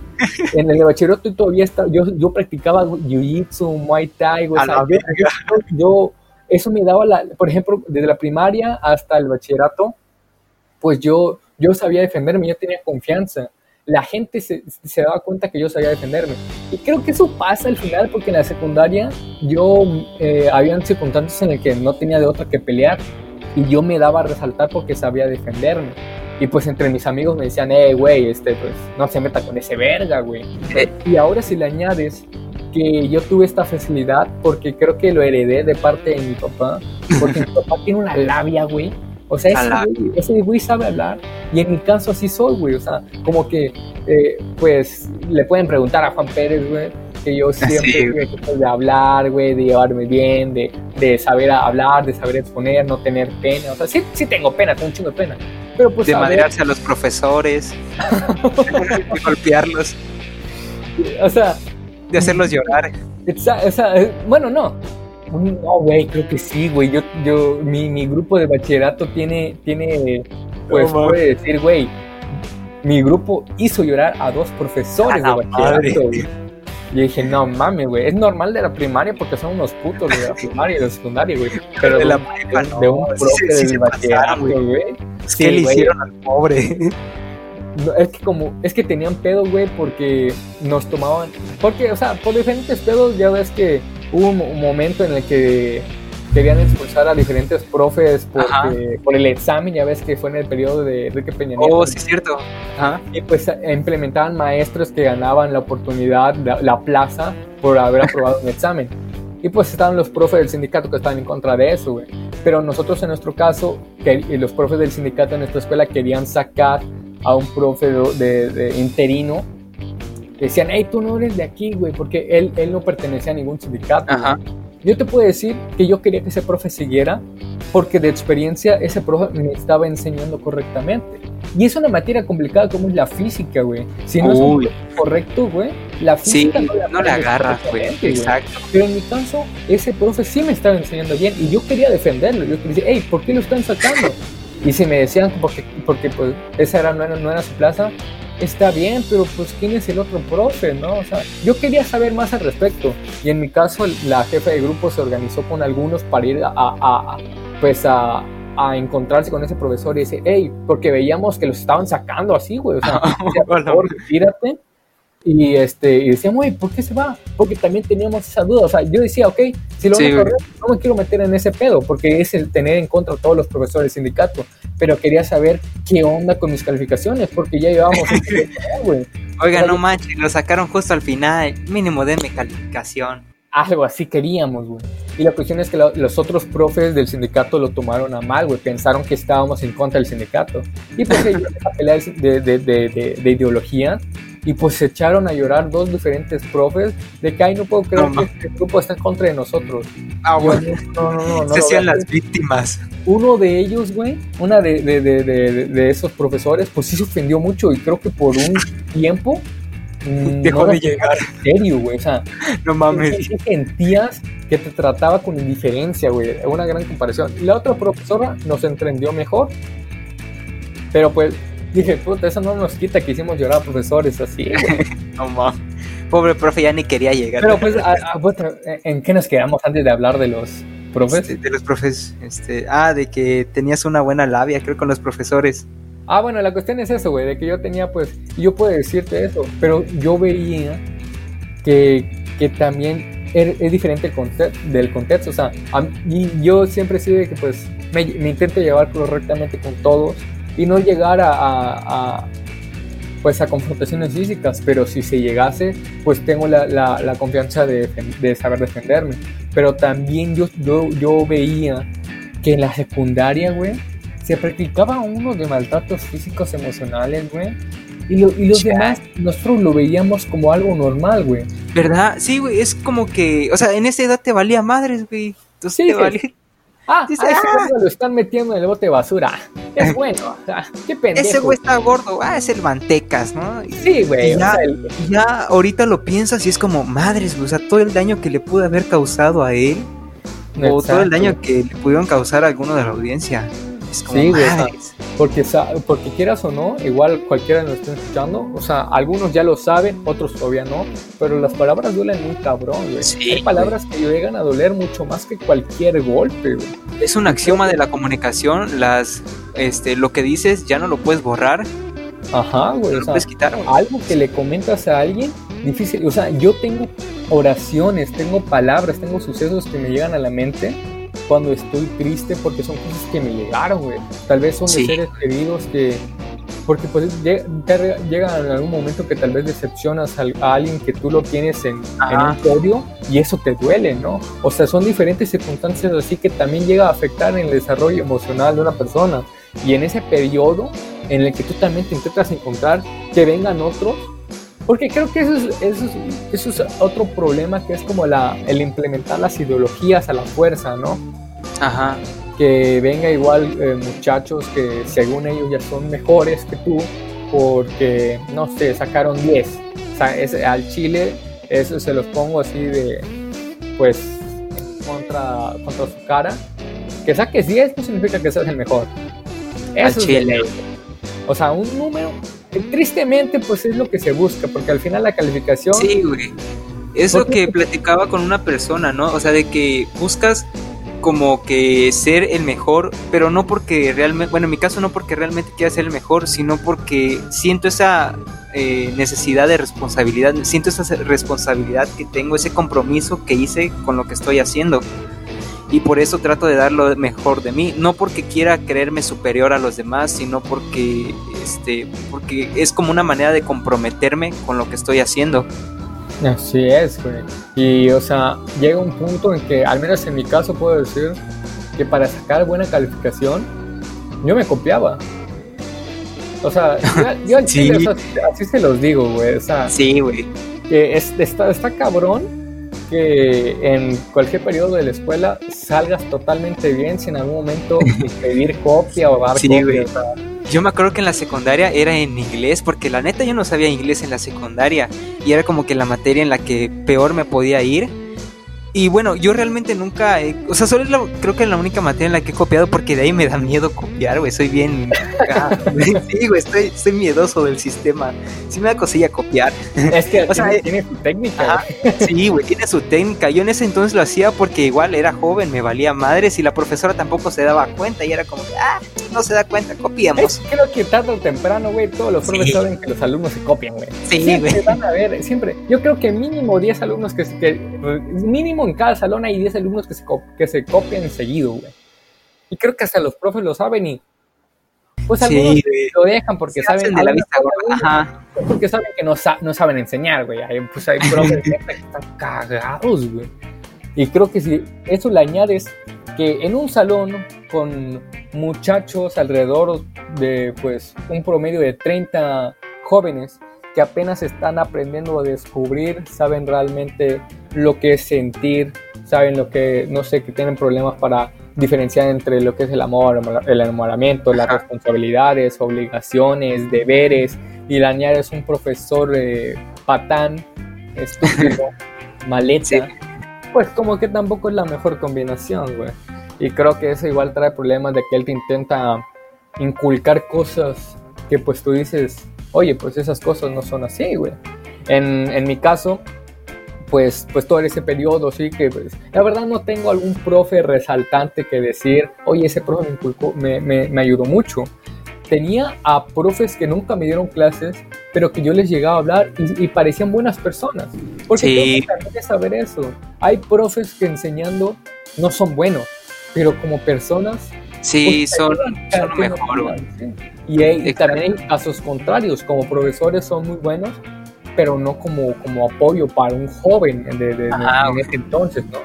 en el bachillerato todavía estaba, yo, yo practicaba jiu-jitsu, muay thai, güey. yo, eso me daba la, por ejemplo, desde la primaria hasta el bachillerato, pues yo, yo sabía defenderme, yo tenía confianza la gente se, se, daba cuenta que yo sabía defenderme. Y creo que eso pasa al final porque en la secundaria yo eh, habían circunstancias en las que no tenía de otra que pelear y yo me daba a resaltar porque sabía defenderme. Y pues entre mis amigos me decían, eh, güey, este, pues no se meta con ese verga, güey. Eh, y ahora si le añades que yo tuve esta facilidad porque creo que lo heredé de parte de mi papá, porque mi papá tiene una labia, güey o sea, ese güey, sabe hablar y en mi caso así soy, güey. O sea, como que, eh, pues, le pueden preguntar a Juan Pérez, güey, que yo siempre sí. de hablar, güey, de llevarme bien, de, de, saber hablar, de saber exponer, no tener pena. O sea, sí, sí tengo pena, tengo un chingo de pena. Pero pues, de madrearse a los profesores, de golpearlos. O sea... De hacerlos llorar. O sea, eh, bueno, no no, güey, creo que sí, güey. Yo, yo, mi, mi grupo de bachillerato tiene, tiene, pues puede decir, güey, mi grupo hizo llorar a dos profesores de bachillerato, güey. Y dije, no mames, güey, es normal de la primaria porque son unos putos de la primaria y de la secundaria, güey. Pero de, la de, un profe de bachillerato, güey. ¿Qué le hicieron al pobre? es que como, es que tenían pedo, güey, porque nos tomaban, porque, o sea, por diferentes pedos ya ves que hubo un momento en el que querían expulsar a diferentes profes por el examen, ya ves que fue en el periodo de Enrique Peña Nieto. Oh, sí, es cierto. Y pues implementaban maestros que ganaban la oportunidad, la, plaza, por haber aprobado un examen. Y pues estaban los profes del sindicato que estaban en contra de eso, güey. Pero nosotros en nuestro caso, que los profes del sindicato en nuestra escuela querían sacar a un profe de interino decían, hey, tú no eres de aquí, güey, porque él, él no pertenecía a ningún sindicato. Yo te puedo decir que yo quería que ese profe siguiera porque de experiencia ese profe me estaba enseñando correctamente. Y es una materia complicada como es la física, güey. Si no es correcto, güey, la física no la, no la agarras, güey. Exacto. Pero en mi caso, ese profe sí me estaba enseñando bien y yo quería defenderlo. Yo quería decir, hey, ¿por qué lo están sacando? Y si me decían, porque, porque pues esa era, no, era, no era su plaza, está bien, pero pues quién es el otro profe, ¿no? O sea, yo quería saber más al respecto. Y en mi caso, la jefa de grupo se organizó con algunos para ir a, pues a, a, encontrarse con ese profesor y decir, hey, porque veíamos que los estaban sacando así, güey. O sea, por favor, retírate y, este, y decíamos, ¿por qué se va? Porque también teníamos esa duda. O sea, yo decía, ok, si lo van a correr, no me quiero meter en ese pedo, porque es el tener en contra a todos los profesores del sindicato. Pero quería saber qué onda con mis calificaciones, porque ya llevamos. güey. Oiga, no manches, lo sacaron justo al final. Mínimo denme calificación. Algo así queríamos, güey. Y la cuestión es que los otros profes del sindicato lo tomaron a mal, güey. Pensaron que estábamos en contra del sindicato. Y pues esa pelea de, de, de, de ideología y pues se echaron a llorar dos diferentes profes de que, ay, no puedo creer que este grupo está en contra de nosotros. Ah, bueno. No, no, no, no. Se hacían las víctimas. Uno de ellos, güey, una de, de, de, de, esos profesores, pues sí se ofendió mucho y creo que por un tiempo mm, dejó de llegar. En serio, güey. O sea, no mames. Sentías que te trataba con indiferencia, güey. Una gran comparación. La otra profesora nos entendió mejor. Pero pues dije, puta, eso no nos quita que hicimos llorar a profesores así. no mames. Pobre profe ya ni quería llegar. Pero pues, ¿en qué nos quedamos antes de hablar de los profes? Este, de los profes, este, ah, de que tenías una buena labia, creo, con los profesores. Ah, bueno, la cuestión es eso, güey, de que yo tenía, pues, yo puedo decirte eso, pero yo veía que, que también es, diferente el del contexto, o sea, y yo siempre he sido de que, pues, me, me intento llevar correctamente con todos y no llegar a, pues a confrontaciones físicas, pero si se llegase, pues tengo la, la, confianza de, de, saber defenderme. Pero también yo, yo, yo veía que en la secundaria, güey, se practicaba uno de maltratos físicos emocionales, güey. Y, y, los demás, nosotros lo veíamos como algo normal, güey. ¿Verdad? Sí, güey, es como que, o sea, en esa edad te valía madres, güey. Entonces te valía, Ah, Dice, ah, lo están metiendo en el bote de basura. Es bueno. qué pendejo. Ese güey está gordo. Ah, es el mantecas, ¿no? Sí, güey. Ya, ya, ahorita lo piensas y es como, madres, o sea, todo el daño que le pudo haber causado a él. O todo el daño que le pudieron causar a alguno de la audiencia. Es como, sí, güey. Porque, porque quieras o no, igual cualquiera nos está escuchando, o sea, algunos ya lo saben, otros todavía no, pero las palabras duelen muy cabrón, güey. Hay palabras que llegan a doler mucho más que cualquier golpe, güey. Es un axioma de la comunicación, las, este, lo que dices ya no lo puedes borrar. Ajá, güey. o sea, quitar, algo que le comentas a alguien, difícil, o sea, yo tengo oraciones, tengo palabras, tengo sucesos que me llegan a la mente cuando estoy triste porque son cosas que me llegaron, güey. Tal vez son de seres queridos que... Porque pues llega, llega en algún momento que tal vez decepcionas a, alguien que tú lo tienes en, en, un podio y eso te duele, ¿no? O sea, son diferentes circunstancias así que también llega a afectar en el desarrollo emocional de una persona. Y en ese periodo en el que tú también te intentas encontrar que vengan otros porque creo que eso es, eso es, eso es otro problema que es como la, el implementar las ideologías a la fuerza, ¿no? Ajá. Que venga igual eh, muchachos que según ellos ya son mejores que tú porque, no sé, sacaron 10. O sea, es, al Chile eso se los pongo así de, pues, contra, contra su cara. Que saques 10 no significa que seas el mejor. Eso al Chile. O sea, un número, tristemente, pues es lo que se busca, porque al final la calificación... Sí, güey. Es lo que platicaba con una persona, ¿no? O sea, de que buscas como que ser el mejor, pero no porque realmente, bueno, en mi caso no porque realmente quiera ser el mejor, sino porque siento esa eh, necesidad de responsabilidad, siento esa responsabilidad que tengo, ese compromiso que hice con lo que estoy haciendo. Y por eso trato de dar lo mejor de mí, no porque quiera creerme superior a los demás, sino porque, este, porque es como una manera de comprometerme con lo que estoy haciendo. Así es, güey. Y, o sea, llega un punto en que, al menos en mi caso, puedo decir que para sacar buena calificación, yo me copiaba. O sea, yo, así se los digo, güey. O sea, sí, güey. Que está, está cabrón que en cualquier periodo de la escuela salgas totalmente bien sin en algún momento pedir copia o dar copia. Yo me acuerdo que en la secundaria era en inglés, porque la neta yo no sabía inglés en la secundaria y era como que la materia en la que peor me podía ir. Y bueno, yo realmente nunca, o sea, solo es la, creo que es la única materia en la que he copiado porque de ahí me da miedo copiar, güey, soy bien... sí, güey, estoy, estoy miedoso del sistema, sí me da cosilla copiar. Es que o sea, tiene, su técnica. sí, güey, tiene su técnica. Yo en ese entonces lo hacía porque igual era joven, me valía madres y la profesora tampoco se daba cuenta y era como, ah, no se da cuenta, copiamos. creo que tarde o temprano, güey, todos los profesores saben que los alumnos se copian, güey. Sí, siempre van a ver, siempre. Yo creo que mínimo 10 alumnos que, que mínimo en cada salón hay 10 alumnos que se, que se copian seguido, güey. Y creo que hasta los profes lo saben y pues algunos lo dejan porque saben de la vista Ajá. porque saben que no, no saben enseñar, güey. Pues hay profes que están cagados, güey. Y creo que si eso le añades que en un salón con muchachos alrededor de pues un promedio de 30 jóvenes, que apenas están aprendiendo a descubrir, saben realmente lo que es sentir, saben lo que, no sé, que tienen problemas para diferenciar entre lo que es el amor, el enamoramiento, las responsabilidades, obligaciones, deberes, y Daniel es un profesor eh, patán, estúpido, maleta, pues como que tampoco es la mejor combinación, güey. Y creo que eso igual trae problemas de que él te intenta inculcar cosas que pues tú dices, oye, pues esas cosas no son así, güey. En, en mi caso, pues, pues todo ese periodo, sí, que pues, la verdad no tengo algún profe resaltante que decir, oye, ese profe me, inculcó, me, me, me ayudó mucho. Tenía a profes que nunca me dieron clases, pero que yo les llegaba a hablar y, y parecían buenas personas. Porque sí. tengo que saber eso. Hay profes que enseñando no son buenos, pero como personas Sí, pues, son, son mejor. Y, hay, y, también hay casos contrarios, como profesores son muy buenos, pero no como, como apoyo para un joven de, de, Ajá, en ese entonces, ¿no?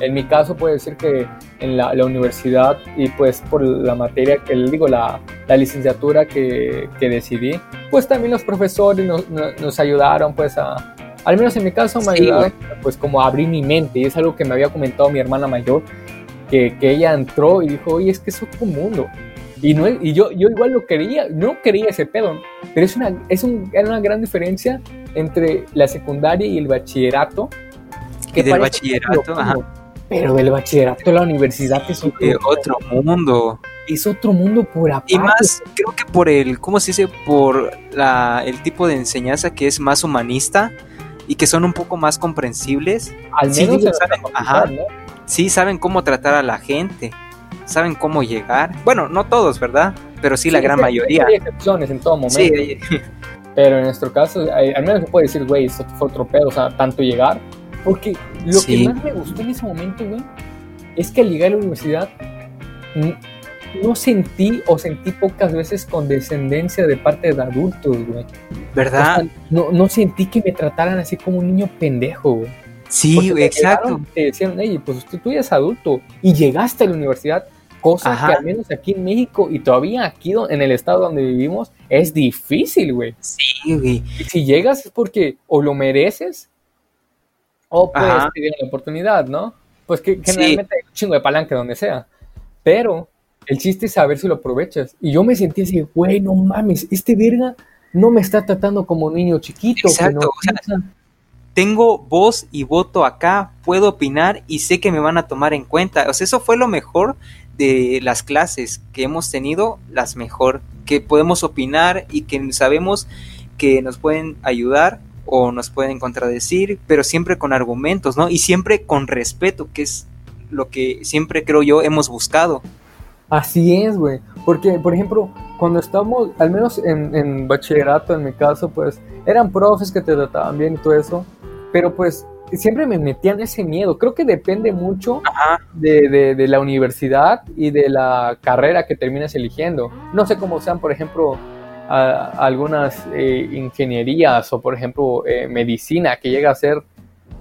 En mi caso puede decir que en la, la universidad y pues por la materia que digo, la, la licenciatura que, que, decidí, pues también los profesores nos, nos, ayudaron pues a, al menos en mi caso me sí, ayudaron pues como a abrir mi mente y es algo que me había comentado mi hermana mayor, que, que, ella entró y dijo, oye, es que es otro mundo. Y, no, y yo, yo igual lo quería, no quería ese pedo, pero es una, es un, era una gran diferencia entre la secundaria y el bachillerato. Que y del bachillerato, ajá. Pero del bachillerato a la universidad es otro, eh, otro mundo. Es otro mundo por aparte. Y más, creo que por el, ¿cómo se dice? Por la, el tipo de enseñanza que es más humanista y que son un poco más comprensibles. Al menos sí, saben, ajá, ¿no? sí saben cómo tratar a la gente, saben cómo llegar. Bueno, no todos, ¿verdad? Pero sí, sí la gran mayoría. Hay excepciones en todo momento. Sí. Pero en nuestro caso, al menos se puede decir, güey, eso fue otro pedo, o sea, tanto llegar. Porque lo sí. que más me gustó en ese momento, güey, es que al llegar a la universidad no sentí o sentí pocas veces condescendencia de parte de adultos, güey. ¿Verdad? O sea, no, no sentí que me trataran así como un niño pendejo, güey. Sí, Porque exacto. Te decían, hey, pues usted, tú ya es adulto y llegaste a la universidad, cosa Ajá. que al menos aquí en México y todavía aquí en el estado donde vivimos es difícil, güey. Sí, güey. Y si llegas es porque o lo mereces o pues te dieron la oportunidad, ¿no? Pues que generalmente sí. hay un chingo de palanca donde sea. Pero el chiste es saber si lo aprovechas. Y yo me sentí así, güey, no mames, este verga no me está tratando como niño chiquito. Exacto, no o sea, tengo voz y voto acá, puedo opinar y sé que me van a tomar en cuenta. O sea, eso fue lo mejor de las clases que hemos tenido, las mejor, que podemos opinar y que sabemos que nos pueden ayudar o nos pueden contradecir, pero siempre con argumentos, ¿no? Y siempre con respeto, que es lo que siempre creo yo hemos buscado. Así es, güey. Porque, por ejemplo, cuando estamos, al menos en, en, bachillerato, en mi caso, pues eran profes que te trataban bien y todo eso, pero pues siempre me metían ese miedo. Creo que depende mucho de, de, de, la universidad y de la carrera que terminas eligiendo. No sé cómo sean, por ejemplo, a, algunas eh, ingenierías o, por ejemplo, eh, medicina que llega a ser,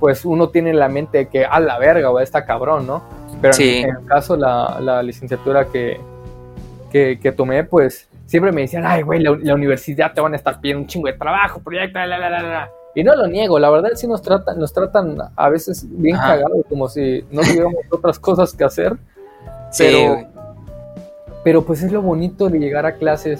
pues uno tiene en la mente que a la verga o está cabrón, ¿no? Pero sí. en, en, el caso, la, la licenciatura que, que, que, tomé, pues siempre me decían, ay, güey, la, la, universidad te van a estar pidiendo un chingo de trabajo, proyecto, la, la, la, la. Y no lo niego, la verdad sí nos tratan, nos tratan a veces bien Ajá. cagados, como si no tuviéramos otras cosas que hacer. Pero, sí, pero pues es lo bonito de llegar a clases.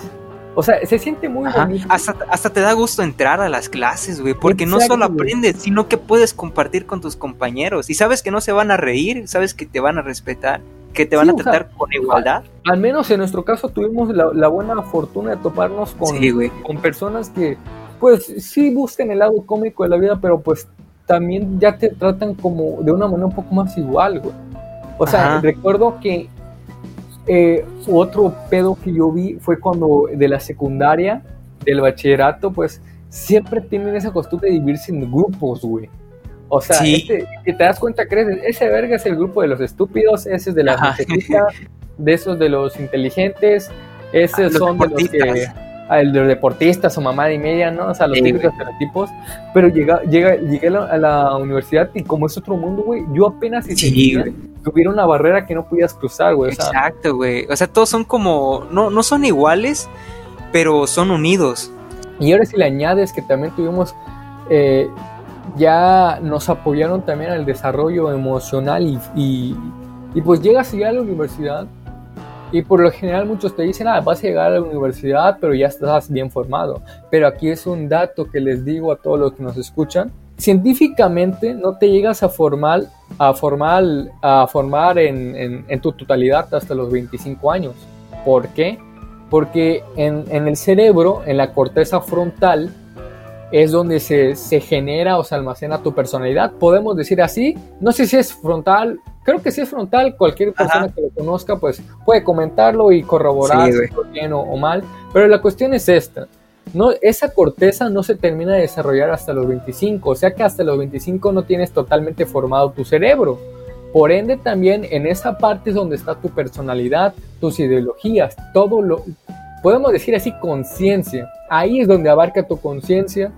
O sea, se siente muy Ajá. bonito. Hasta, hasta, te da gusto entrar a las clases, güey, porque Exacto, no solo aprendes, güey. sino que puedes compartir con tus compañeros. Y sabes que no se van a reír, sabes que te van a respetar, que te van sí, a tratar sea, con igualdad. Al menos en nuestro caso tuvimos la, la buena fortuna de toparnos con, sí, con personas que pues sí buscan el lado cómico de la vida, pero pues también ya te tratan como de una manera un poco más igual, güey. O sea, Ajá. recuerdo que eh, otro pedo que yo vi fue cuando de la secundaria, del bachillerato, pues siempre tienen esa costumbre de dividirse en grupos, güey. O sea, sí. este, te das cuenta que ese verga es el grupo de los estúpidos, ese es de las de esos de los inteligentes, esos ah, son de los que el de los deportistas o mamá y media, ¿no? O sea, los sí, típicos estereotipos. Pero llega, llega, llegué a la, a la, universidad y como es otro mundo, güey, yo apenas si sí, tuviera una barrera que no podías cruzar, güey. Exacto, güey. O sea, todos son como, no, no son iguales, pero son unidos. Y ahora si le añades que también tuvimos, eh, ya nos apoyaron también al desarrollo emocional y, y, pues llegas ya a la universidad y por lo general muchos te dicen, ah, vas a llegar a la universidad, pero ya estás bien formado. Pero aquí es un dato que les digo a todos los que nos escuchan. Científicamente no te llegas a formar, a formar, a formar en, tu totalidad hasta los 25 años. ¿Por qué? Porque en, en el cerebro, en la corteza frontal, es donde se, se, genera o se almacena tu personalidad. Podemos decir así, no sé si es frontal creo que si es frontal, cualquier persona que lo conozca, pues puede comentarlo y corroborar si es bien o, mal. Pero la cuestión es esta. No, esa corteza no se termina de desarrollar hasta los 25, o sea que hasta los 25 no tienes totalmente formado tu cerebro. Por ende, también en esa parte es donde está tu personalidad, tus ideologías, todo lo, podemos decir así, conciencia. Ahí es donde abarca tu conciencia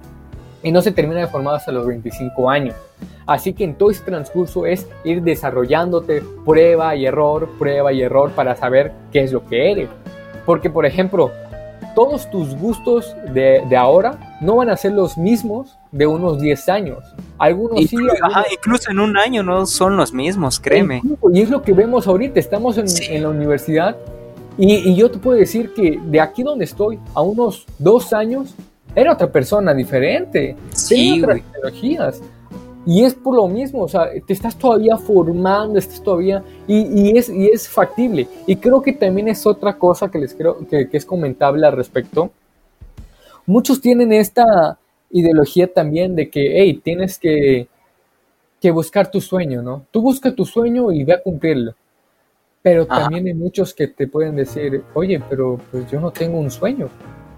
y no se termina de formar hasta los 25 años. Así que en todo este transcurso es ir desarrollándote prueba y error, prueba y error para saber qué es lo que eres. Porque, por ejemplo, todos tus gustos de, ahora no van a ser los mismos de unos 10 años. Algunos sí. incluso en un año no son los mismos, créeme. Y es lo que vemos ahorita. Estamos en, la universidad y, yo te puedo decir que de aquí donde estoy, a unos dos años, era otra persona diferente. Sí, otras tecnologías. Y es por lo mismo, o sea, te estás todavía formando, estás todavía, y, es, y es factible. Y creo que también es otra cosa que les creo que, es comentable al respecto. Muchos tienen esta ideología también de que, hey, tienes que, que buscar tu sueño, ¿no? Tú busca tu sueño y ve a cumplirlo. Pero también hay muchos que te pueden decir, oye, pero pues yo no tengo un sueño.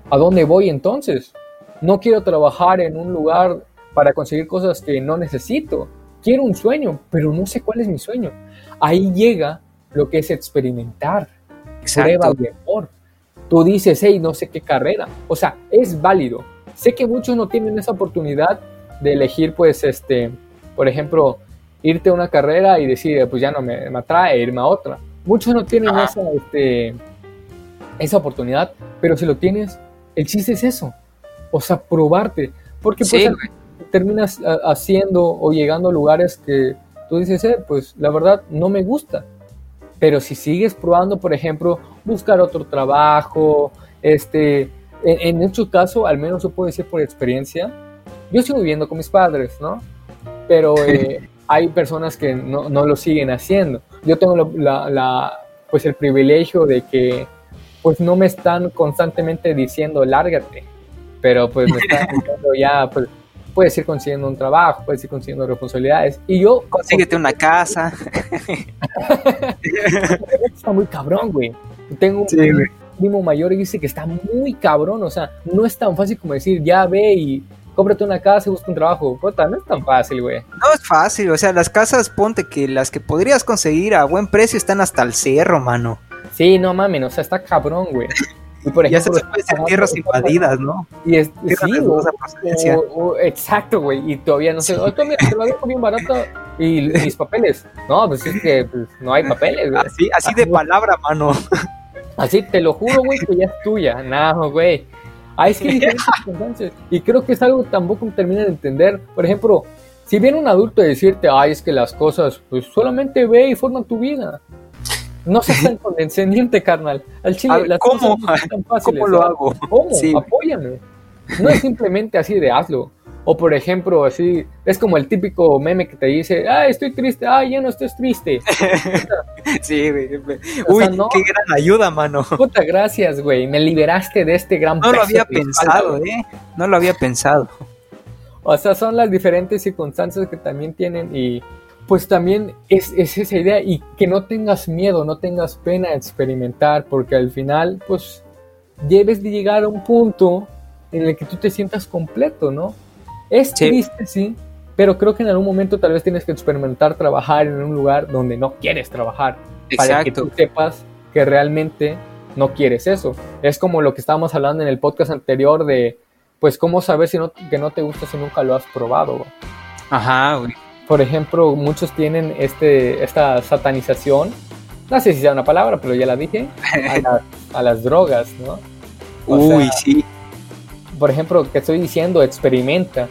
¿A dónde voy entonces? No quiero trabajar en un lugar para conseguir cosas que no necesito. Quiero un sueño, pero no sé cuál es mi sueño. Ahí llega lo que es experimentar. Prueba de amor. Tú dices, hey, no sé qué carrera. O sea, es válido. Sé que muchos no tienen esa oportunidad de elegir, pues, este, por ejemplo, irte a una carrera y decir, pues ya no me, atrae irme a otra. Muchos no tienen esa, este, esa oportunidad, pero si lo tienes, el chiste es eso. O sea, probarte. Porque pues, terminas haciendo o llegando a lugares que tú dices, eh, pues la verdad no me gusta. Pero si sigues probando, por ejemplo, buscar otro trabajo, este, en, en este caso, al menos yo puedo decir por experiencia, yo sigo viviendo con mis padres, ¿no? Pero eh, hay personas que no, no, lo siguen haciendo. Yo tengo la, la, pues el privilegio de que pues no me están constantemente diciendo lárgate, pero pues me diciendo ya, pues puedes ir consiguiendo un trabajo, puedes ir consiguiendo responsabilidades. Y yo... Consíguete una casa. está muy cabrón, güey. Tengo un primo mayor y dice que está muy cabrón, o sea, no es tan fácil como decir, ya ve y cómprate una casa y busca un trabajo. Puta, no es tan fácil, güey. No es fácil, o sea, las casas, ponte que las que podrías conseguir a buen precio están hasta el cerro, mano. Sí, no mames, o sea, está cabrón, güey. Y por ejemplo, ya se puede ser tierras invadidas, ¿no? Y es, sí, o, exacto, güey. Y todavía no sé, oye, mira, te lo había bien barato y mis papeles. No, pues es que pues, no hay papeles, güey. Así, así de palabra, mano. Así, te lo juro, güey, que ya es tuya. No, güey. Ahí es que diferentes Y creo que es algo que tampoco termina de entender. Por ejemplo, si viene un adulto a decirte, ay, es que las cosas, pues solamente ve y forman tu vida. No seas tan condescendiente, carnal. Al chile, las ¿cómo? ¿Cómo lo hago? ¿Cómo? Apóyame. No es simplemente así de hazlo. O por ejemplo, así, es como el típico meme que te dice, ay, estoy triste, ay, ya no estoy triste. sí, güey. Uy, qué gran ayuda, mano. Puta, gracias, güey. Me liberaste de este gran No lo había pensado, eh. No lo había pensado. O sea, son las diferentes circunstancias que también tienen y pues también es, esa idea y que no tengas miedo, no tengas pena de experimentar, porque al final, pues, debes de llegar a un punto en el que tú te sientas completo, ¿no? Es triste, sí, pero creo que en algún momento tal vez tienes que experimentar trabajar en un lugar donde no quieres trabajar, para que tú sepas que realmente no quieres eso. Es como lo que estábamos hablando en el podcast anterior de, pues, cómo saber si no, que no te gusta si nunca lo has probado. Ajá, güey por ejemplo, muchos tienen este, esta satanización, no sé si sea una palabra, pero ya la dije, a, las drogas, ¿no? Uy, sí. por ejemplo, que estoy diciendo experimenta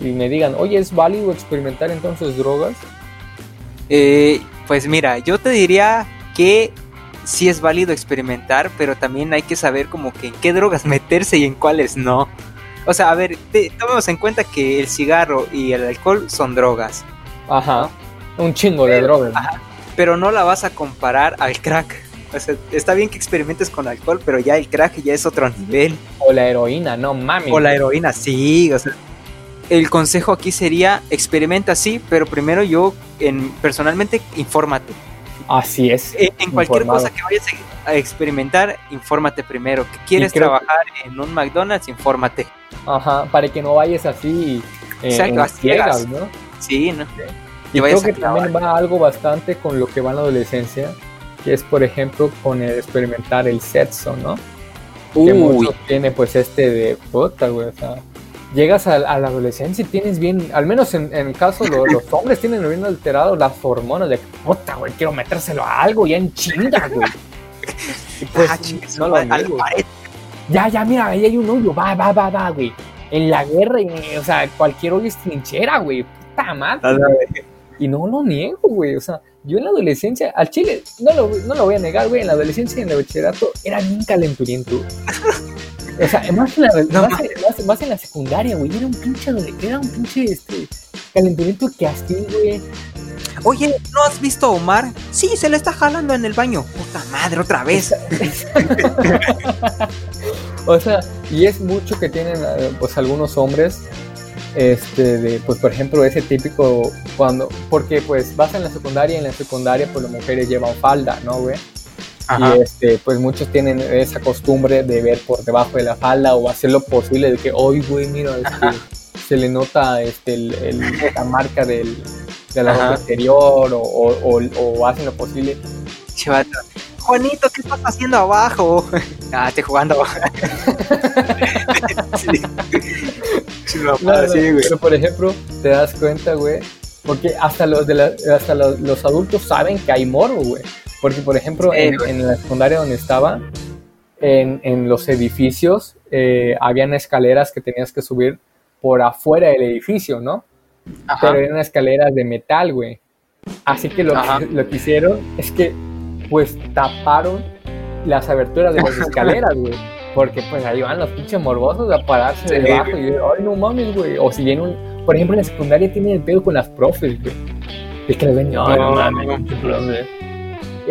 y me digan, oye, ¿es válido experimentar entonces drogas? Eh, pues mira, yo te diría que sí es válido experimentar, pero también hay que saber como que en qué drogas meterse y en cuáles no. O sea, a ver, tomemos en cuenta que el cigarro y el alcohol son drogas. Ajá, un chingo de drogas. pero no la vas a comparar al crack. O sea, está bien que experimentes con alcohol, pero ya el crack ya es otro nivel. O la heroína, no mami. O la heroína, sí. O sea, el consejo aquí sería experimenta sí, pero primero yo en, personalmente infórmate. Así es. En, cualquier cosa que vayas a experimentar, infórmate primero. Que quieres trabajar en un McDonald's, infórmate. Ajá, para que no vayas así eh, ciegas, ¿no? Sí, ¿no? Y creo que también va algo bastante con lo que va en la adolescencia, que es por ejemplo con el experimentar el sexo, ¿no? Que mucho tiene pues este de puta, güey, o sea, llegas a, la adolescencia y tienes bien, al menos en, el caso los hombres tienen bien alterado las hormonas de puta, güey, quiero metérselo a algo ya en chinga, güey. pues, ah, no lo Ya, ya, mira, ahí hay un hoyo, va, va, va, va, güey. En la guerra, o sea, cualquier hoyo es trinchera, güey. Puta madre. Y no lo niego, güey. O sea, yo en la adolescencia, al chile, no lo, no lo voy a negar, güey. En la adolescencia y en el bachillerato era bien calenturiento. O sea, más en la, más, en la secundaria, güey. Era un pinche, era un pinche este, calenturiento que así, güey. Oye, ¿no has visto a Omar? Sí, se le está jalando en el baño. Puta madre, otra vez. o sea, y es mucho que tienen eh, pues algunos hombres este de pues por ejemplo ese típico cuando porque pues vas en la secundaria y en la secundaria pues las mujeres llevan falda no güey y este pues muchos tienen esa costumbre de ver por debajo de la falda o hacer lo posible de que hoy güey mira este, se le nota este la marca del de la ropa exterior o, o, o, hacen lo posible Juanito, ¿qué estás haciendo abajo? ah, estoy jugando. sí. Pero por ejemplo, te das cuenta, güey, porque hasta los de la, hasta los, adultos saben que hay morbo, güey. Porque, por ejemplo, en, la secundaria donde estaba, en, en los edificios, eh, habían escaleras que tenías que subir por afuera del edificio, ¿no? Pero eran escaleras de metal, güey. Así que lo, que lo que hicieron es que, pues, taparon las aberturas de las escaleras, güey. Porque pues ahí van los pinches morbosos a pararse debajo y ay no mames, güey. O si viene un, por ejemplo en la secundaria tiene el pedo con las profes, güey. Es que ven, no, no, mames, Y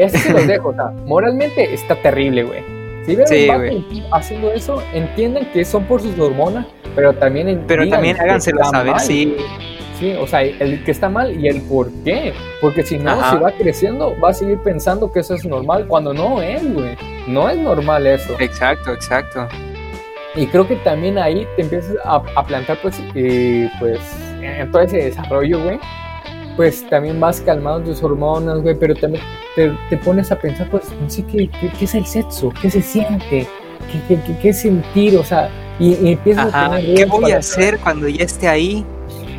así se los dejo, o sea, moralmente está terrible, güey. Si ven sí, un haciendo eso, entienden que son por sus hormonas, pero también Pero también háganselo saber, sí. Sí, o sea, el que está mal y el por qué. Porque si no, si va creciendo, va a seguir pensando que eso es normal cuando no es, güey. No es normal eso. Exacto, exacto. Y creo que también ahí te empiezas a, plantar, pues, eh, pues, en todo ese desarrollo, güey. Pues también vas calmando tus hormonas, güey, pero también te, pones a pensar, pues, no sé qué, qué, es el sexo, qué se siente, qué, qué, qué sentir, o sea, y, empiezas a tener ¿Qué voy a hacer cuando ya esté ahí?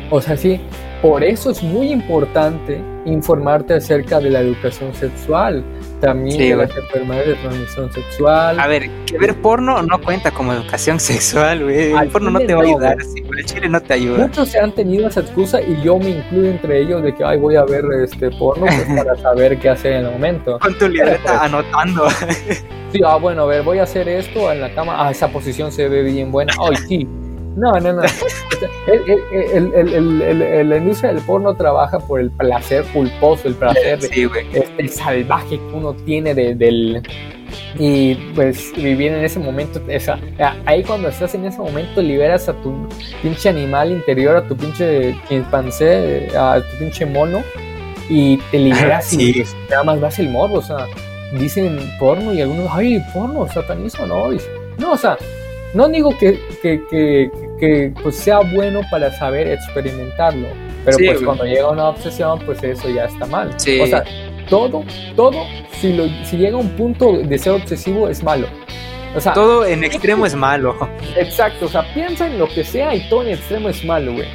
O sea, sí, por eso es muy importante informarte acerca de la educación sexual, también de las enfermedades de transmisión sexual. A ver, que ver porno no cuenta como educación sexual, güey. El porno no te va a ayudar, el chile no te ayuda. Muchos se han tenido esa excusa y yo me incluyo entre ellos de que, ay, voy a ver este porno pues, para saber qué hacer en el momento. Con tu libreta pues, anotando. Sí, ah, bueno, a ver, voy a hacer esto en la cama. Ah, esa posición se ve bien buena. Ay, sí no, no, no. El, el, el, la industria del porno trabaja por el placer culposo, el placer este, salvaje que uno tiene de, del... Y pues vivir en ese momento, esa, ahí cuando estás en ese momento liberas a tu pinche animal interior, a tu pinche chimpancé, a tu pinche mono y te liberas y pues, nada más vas el morbo, o sea, dicen porno y algunos, ay, porno, satanismo, no, no, o sea, no digo que, que, que, que pues sea bueno para saber experimentarlo, pero pues cuando llega una obsesión, pues eso ya está mal. O sea, todo, todo, si, lo, si llega a un punto de ser obsesivo es malo. O sea, todo en extremo es malo. Exacto, o sea, piensa en lo que sea y todo en extremo es malo, güey.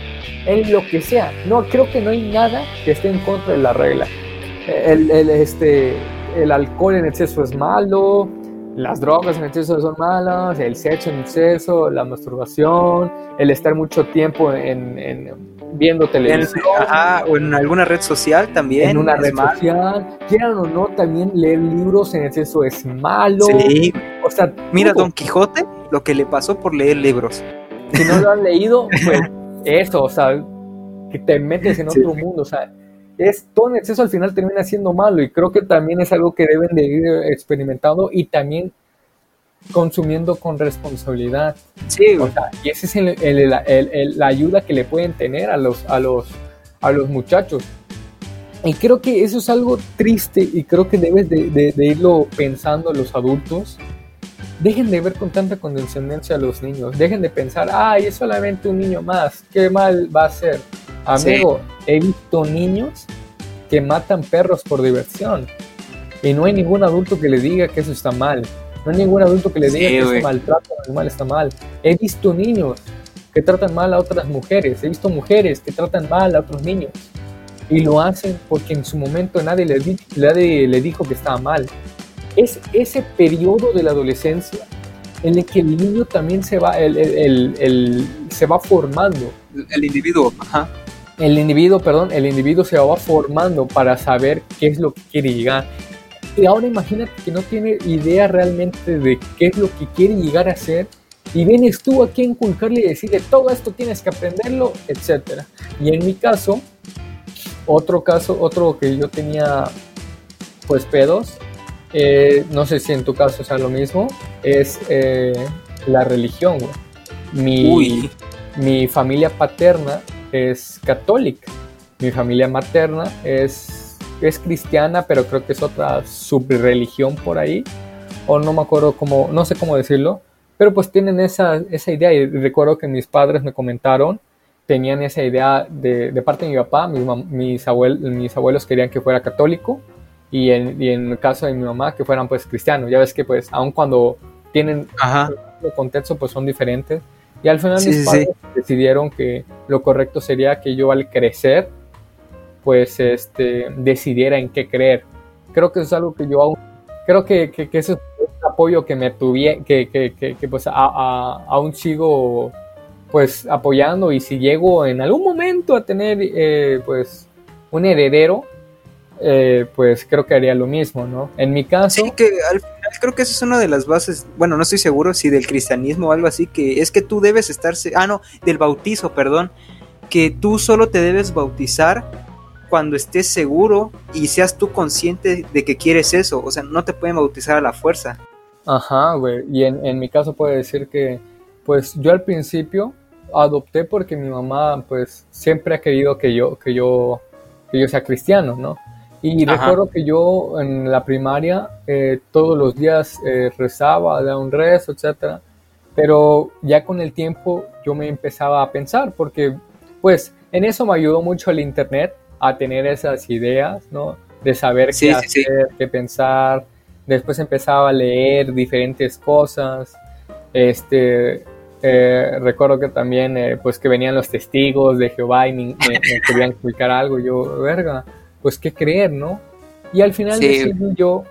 En lo que sea. No, creo que no hay nada que esté en contra de la regla. El, el, este, el alcohol en exceso es malo, las drogas en exceso son malas, el sexo en exceso, la masturbación, el estar mucho tiempo en, viendo televisión. o en alguna red social también. En una red social. Quieran o no, también leer libros en exceso es malo. Sí. O sea, mira Don Quijote, lo que le pasó por leer libros. Si no lo han leído, pues eso, o sea, que te metes en otro mundo, o sea, es todo en exceso al final termina siendo malo y creo que también es algo que deben de ir experimentando y también consumiendo con responsabilidad. Sí, o sea, y esa es el, la ayuda que le pueden tener a los, a, los, a los muchachos. Y creo que eso es algo triste y creo que debes de, de irlo pensando los adultos Dejen de ver con tanta condescendencia a los niños. Dejen de pensar, ay, es solamente un niño más. ¿Qué mal va a ser? Amigo, he visto niños que matan perros por diversión. Y no hay ningún adulto que le diga que eso está mal. No hay ningún adulto que le diga que ese maltrato animal está mal. He visto niños que tratan mal a otras mujeres. He visto mujeres que tratan mal a otros niños. Y lo hacen porque en su momento nadie le, nadie le dijo que estaba mal es ese periodo de la adolescencia en el que el niño también se va, el, se va formando. El individuo, ajá. El individuo, perdón, el individuo se va formando para saber qué es lo que quiere llegar. Y ahora imagínate que no tiene idea realmente de qué es lo que quiere llegar a ser y vienes tú aquí a inculcarle y decirle todo esto tienes que aprenderlo, etc. Y en mi caso, otro caso, otro que yo tenía pues pedos, eh, no sé si en tu caso sea lo mismo, es eh, la religión, Mi, mi familia paterna es católica, mi familia materna es, es cristiana, pero creo que es otra subreligión por ahí, o no me acuerdo cómo, no sé cómo decirlo, pero pues tienen esa, esa idea y recuerdo que mis padres me comentaron tenían esa idea de, de parte de mi papá, mis, mis, mis abuelos querían que fuera católico y en, y en el caso de mi mamá que fueran pues cristianos. Ya ves que pues aun cuando tienen el contexto pues son diferentes. Y al final mis padres decidieron que lo correcto sería que yo al crecer pues este decidiera en qué creer. Creo que eso es algo que yo aún, creo que, que, que eso es un apoyo que me tuviera, que, que, que, pues a, a, aún sigo pues apoyando y si llego en algún momento a tener eh, pues un heredero, eh, pues creo que haría lo mismo, ¿no? En mi caso... Sí, que al final creo que esa es una de las bases, bueno, no estoy seguro si del cristianismo o algo así, que es que tú debes estar, ah, no, del bautizo, perdón, que tú solo te debes bautizar cuando estés seguro y seas tú consciente de que quieres eso, o sea, no te pueden bautizar a la fuerza. Ajá, güey, y en, en mi caso puedo decir que, pues yo al principio adopté porque mi mamá, pues, siempre ha querido que yo, que yo, que yo sea cristiano, ¿no? Y recuerdo que yo en la primaria eh, todos los días eh, rezaba, daba un rezo, etc. Pero ya con el tiempo yo me empezaba a pensar, porque pues en eso me ayudó mucho el Internet a tener esas ideas, ¿no? De saber qué hacer, qué pensar. Después empezaba a leer diferentes cosas. Este, eh, recuerdo que también, pues que venían los testigos de Jehová y me, me querían explicar algo. Yo, verga, pues qué creer, ¿no? Y al final decidí yo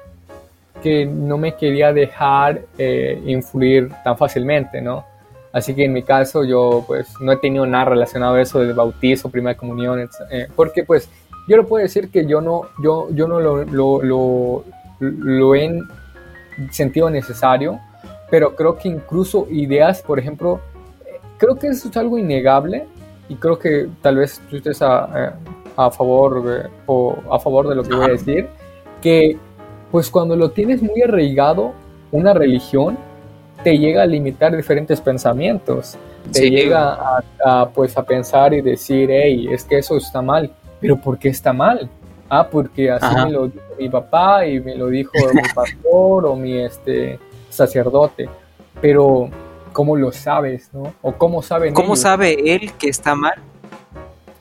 que no me quería dejar eh, influir tan fácilmente, ¿no? Así que en mi caso yo pues no he tenido nada relacionado a eso del bautizo, primera comunión, eh, porque pues yo lo puedo decir que yo no, yo, yo no lo, lo, lo, lo he sentido necesario, pero creo que incluso ideas, por ejemplo, creo que eso es algo innegable y creo que tal vez tú estés a, a favor de, o a favor de lo que voy a decir, que pues cuando lo tienes muy arraigado, una religión te llega a limitar diferentes pensamientos, te llega a, pues a pensar y decir, hey, es que eso está mal, pero ¿por qué está mal? Ah, porque así me lo dijo mi papá y me lo dijo mi pastor o mi este sacerdote, pero ¿cómo lo sabes, no? O cómo saben ¿Cómo sabe él que está mal?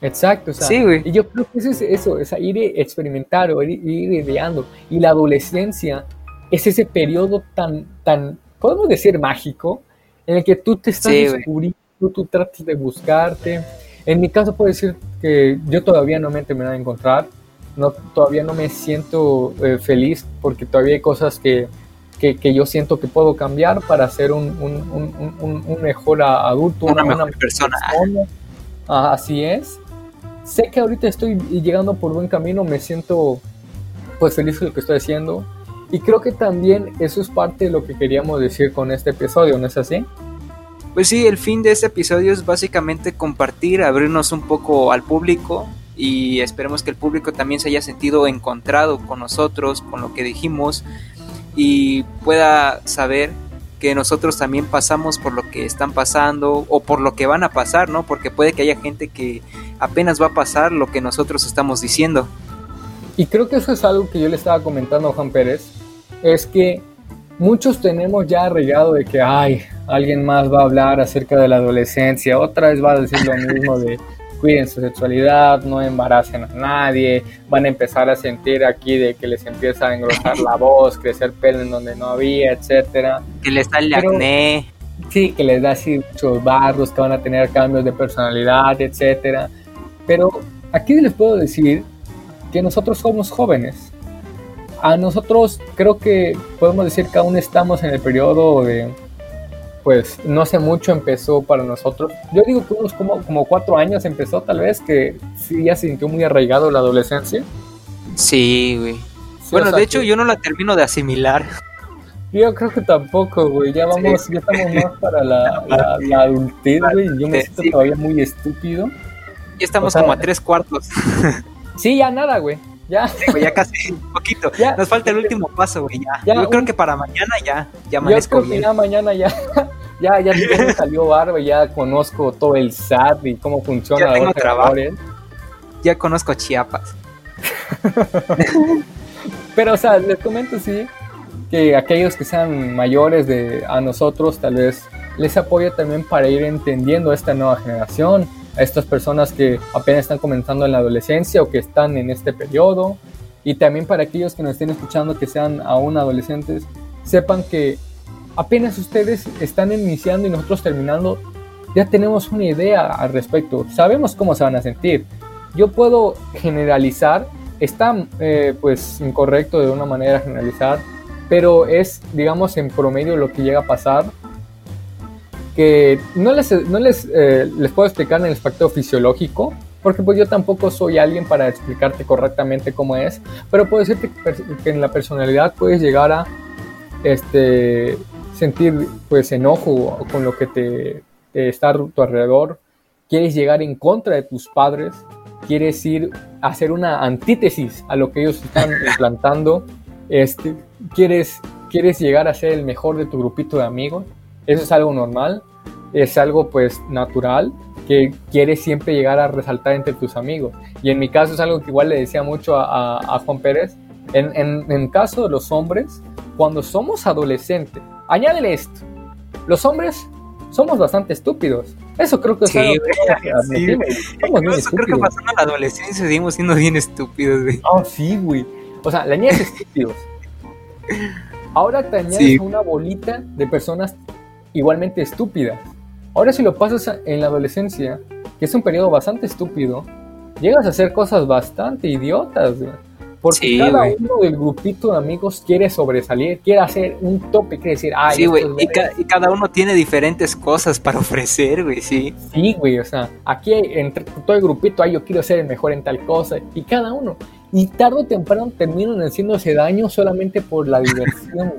Exacto, o sea, sí, y yo creo que eso es eso, es ir experimentar o ir, ir ideando. Y la adolescencia es ese periodo tan, tan, podemos decir mágico, en el que tú te estás descubriendo, tú tratas de buscarte. En mi caso puedo decir que yo todavía no me he terminado de encontrar, no, todavía no me siento eh, feliz porque todavía hay cosas que, que, yo siento que puedo cambiar para ser un, un, mejor adulto, una, mejor persona. Ah, así es. Sé que ahorita estoy llegando por buen camino, me siento pues feliz de lo que estoy haciendo. Y creo que también eso es parte de lo que queríamos decir con este episodio, ¿no es así? Pues sí, el fin de este episodio es básicamente compartir, abrirnos un poco al público y esperemos que el público también se haya sentido encontrado con nosotros, con lo que dijimos y pueda saber que nosotros también pasamos por lo que están pasando o por lo que van a pasar, ¿no? Porque puede que haya gente que apenas va a pasar lo que nosotros estamos diciendo. Y creo que eso es algo que yo le estaba comentando a Juan Pérez, es que muchos tenemos ya arreglado de que, ay, alguien más va a hablar acerca de la adolescencia, otra vez va a decir lo mismo de cuiden su sexualidad, no embaracen a nadie, van a empezar a sentir aquí de que les empieza a engrosar la voz, crecer pelo en donde no había, etcétera. Que les sale acné. Sí, que les da así muchos barros, que van a tener cambios de personalidad, etcétera. Pero aquí les puedo decir que nosotros somos jóvenes. A nosotros creo que podemos decir que aún estamos en el periodo de pues no hace mucho empezó para nosotros. Yo digo que unos como, como cuatro años empezó tal vez, que sí ya se sintió muy arraigado la adolescencia. Sí, güey. bueno, de hecho yo no la termino de asimilar. Yo creo que tampoco, güey. Ya vamos, ya estamos más para la, la, adultez, güey. Yo me siento todavía muy estúpido. Ya estamos como a tres cuartos. sí, ya nada, güey. Ya. ya casi un poquito. Nos falta el último paso, güey. Ya. Yo creo que para mañana ya, ya amanezco Yo creo que ya mañana ya. ya, ya, me salió barba, ya conozco todo el SAT y cómo funciona. Ya tengo trabajo. Ya conozco Chiapas. Pero, o sea, les comento, sí, que aquellos que sean mayores de a nosotros, tal vez les apoya también para ir entendiendo a esta nueva generación a estas personas que apenas están comenzando en la adolescencia o que están en este periodo. Y también para aquellos que nos estén escuchando que sean aún adolescentes, sepan que apenas ustedes están iniciando y nosotros terminando, ya tenemos una idea al respecto. Sabemos cómo se van a sentir. Yo puedo generalizar, está eh, pues incorrecto de una manera generalizar, pero es digamos en promedio lo que llega a pasar que no les, no les, eh, les puedo explicar en el aspecto fisiológico, porque pues yo tampoco soy alguien para explicarte correctamente cómo es, pero puedo decirte que en la personalidad puedes llegar a este, sentir pues enojo con lo que te, está a tu alrededor, quieres llegar en contra de tus padres, quieres ir a hacer una antítesis a lo que ellos están implantando, este, quieres, quieres llegar a ser el mejor de tu grupito de amigos, eso es algo normal, es algo pues natural que quieres siempre llegar a resaltar entre tus amigos. Y en mi caso es algo que igual le decía mucho a, Juan Pérez. En, en, en caso de los hombres, cuando somos adolescentes, añádele esto, los hombres somos bastante estúpidos. Eso creo que es algo que creo que pasando la adolescencia seguimos siendo bien estúpidos, güey. Oh, sí, güey. O sea, le añades estúpidos. Ahora te añades una bolita de personas igualmente estúpidas. Ahora si lo pasas en la adolescencia, que es un periodo bastante estúpido, llegas a hacer cosas bastante idiotas, Porque cada uno del grupito de amigos quiere sobresalir, quiere hacer un tope, quiere decir, ay, sí, güey, y, cada uno tiene diferentes cosas para ofrecer, güey, sí. Sí, güey, o sea, aquí entre todo el grupito, ay, yo quiero ser el mejor en tal cosa, y cada uno. Y tarde o temprano terminan haciéndose daño solamente por la diversión.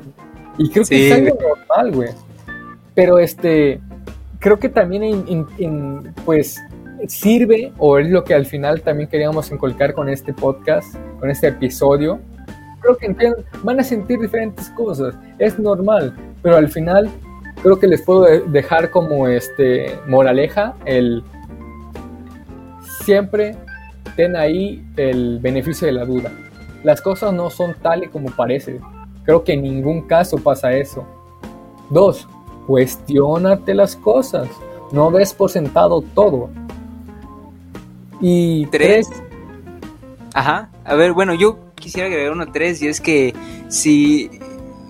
y creo que es algo normal, güey. Pero este, creo que también pues sirve, o es lo que al final también queríamos inculcar con este podcast, con este episodio. Creo que van a sentir diferentes cosas, es normal, pero al final creo que les puedo dejar como este moraleja el siempre ten ahí el beneficio de la duda. Las cosas no son tal y como parece. Creo que en ningún caso pasa eso. Dos, cuestionate las cosas, no des por sentado todo. Y tres. Ajá, a ver, bueno, yo quisiera agregar uno tres y es que si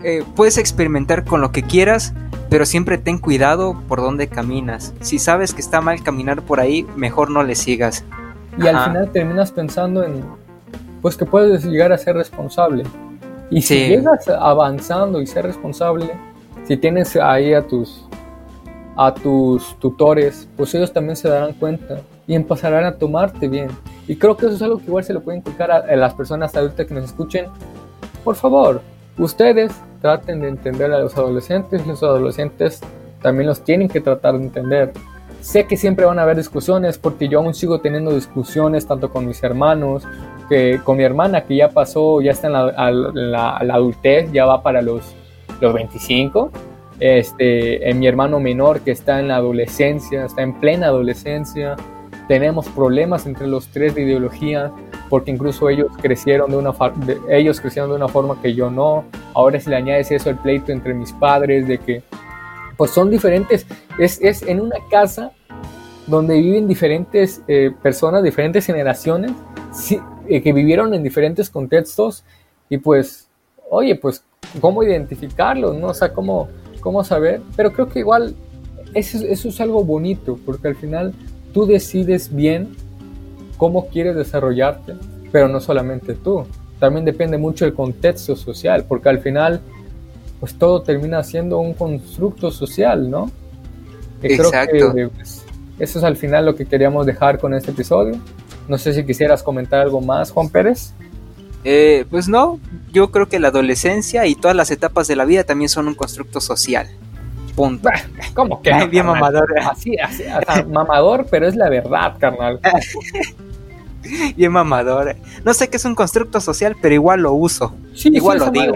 eh, puedes experimentar con lo que quieras, pero siempre ten cuidado por dónde caminas. Si sabes que está mal caminar por ahí, mejor no le sigas. Y al final terminas pensando en, pues que puedes llegar a ser responsable. Y si llegas avanzando y ser responsable, si tienes ahí a tus a tus tutores, pues ellos también se darán cuenta y empezarán a tomarte bien. Y creo que eso es algo que igual se lo pueden inculcar a, las personas adultas que nos escuchen. Por favor, ustedes traten de entender a los adolescentes, los adolescentes también los tienen que tratar de entender. Sé que siempre van a haber discusiones porque yo aún sigo teniendo discusiones tanto con mis hermanos, que con mi hermana que ya pasó, ya está en la, adultez, ya va para los, los 25 este, en mi hermano menor que está en la adolescencia, está en plena adolescencia. Tenemos problemas entre los tres de ideología, porque incluso ellos crecieron de una, ellos crecieron de una forma que yo no. Ahora si le añades eso el pleito entre mis padres, de que pues son diferentes. Es, es en una casa donde viven diferentes eh, personas, diferentes generaciones, eh, que vivieron en diferentes contextos y pues, oye, pues, ¿cómo identificarlos? ¿no? O sea, ¿cómo, cómo saber, pero creo que igual eso, eso es algo bonito, porque al final tú decides bien cómo quieres desarrollarte, pero no solamente tú, también depende mucho del contexto social, porque al final pues todo termina siendo un constructo social, ¿no? Exacto. Creo que pues, eso es al final lo que queríamos dejar con este episodio. No sé si quisieras comentar algo más, Juan Pérez. Eh, pues no, yo creo que la adolescencia y todas las etapas de la vida también son un constructo social. Punto. ¿Cómo que? bien mamador. Así, así, mamador, pero es la verdad, carnal. bien mamador. No sé qué es un constructo social, pero igual lo uso. igual lo digo.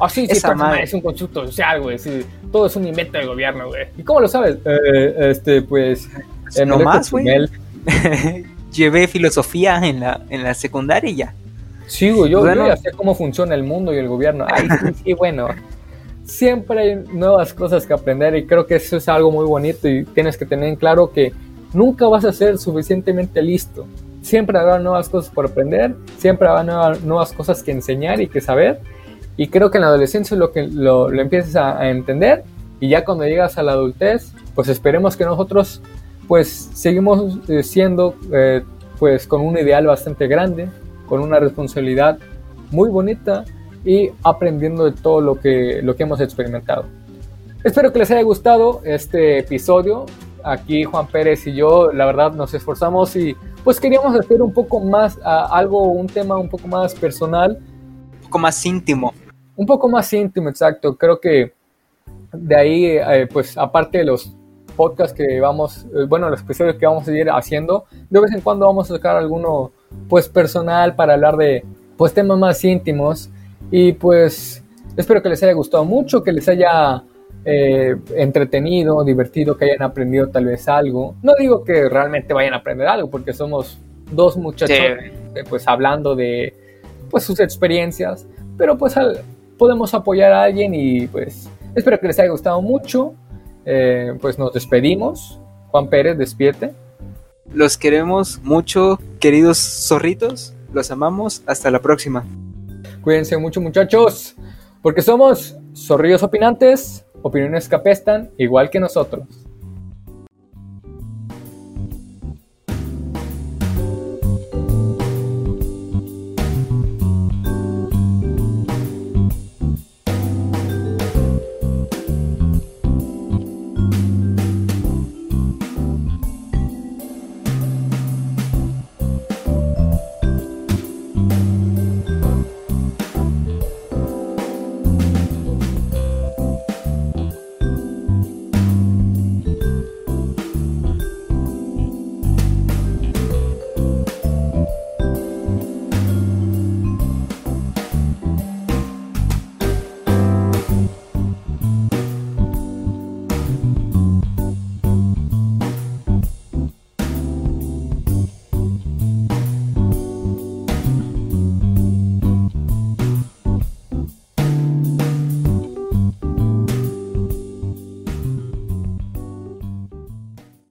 Ah, sí, sí, es un constructo social, güey. todo es un invento del gobierno, güey. ¿Y cómo lo sabes? Eh, este, pues. Eh, no más, güey. Llevé filosofía en la, en la secundaria y ya. Sí, yo, yo ya sé cómo funciona el mundo y el gobierno. Ay, sí, bueno. Siempre hay nuevas cosas que aprender y creo que eso es algo muy bonito y tienes que tener en claro que nunca vas a ser suficientemente listo. Siempre habrá nuevas cosas por aprender, siempre habrá nuevas, cosas que enseñar y que saber. Y creo que en la adolescencia lo que lo, lo empiezas a, entender y ya cuando llegas a la adultez, pues esperemos que nosotros pues seguimos eh, siendo eh, pues con un ideal bastante grande, con una responsabilidad muy bonita y aprendiendo de todo lo que, lo que hemos experimentado. Espero que les haya gustado este episodio. Aquí Juan Pérez y yo, la verdad, nos esforzamos y pues queríamos hacer un poco más algo, un tema un poco más personal. Un poco más íntimo. Un poco más íntimo, exacto. Creo que de ahí, eh, pues aparte de los podcasts que vamos, eh, bueno, los episodios que vamos a ir haciendo, de vez en cuando vamos a sacar alguno pues personal para hablar de pues temas más íntimos y pues espero que les haya gustado mucho, que les haya eh, entretenido, divertido, que hayan aprendido tal vez algo. No digo que realmente vayan a aprender algo porque somos dos muchachos eh, pues hablando de pues sus experiencias, pero pues podemos apoyar a alguien y pues espero que les haya gustado mucho. Eh, pues nos despedimos. Juan Pérez, despierte. Los queremos mucho, queridos zorritos. Los amamos. Hasta la próxima. Cuídense mucho, muchachos. Porque somos zorrillos opinantes, opiniones que apestan, igual que nosotros.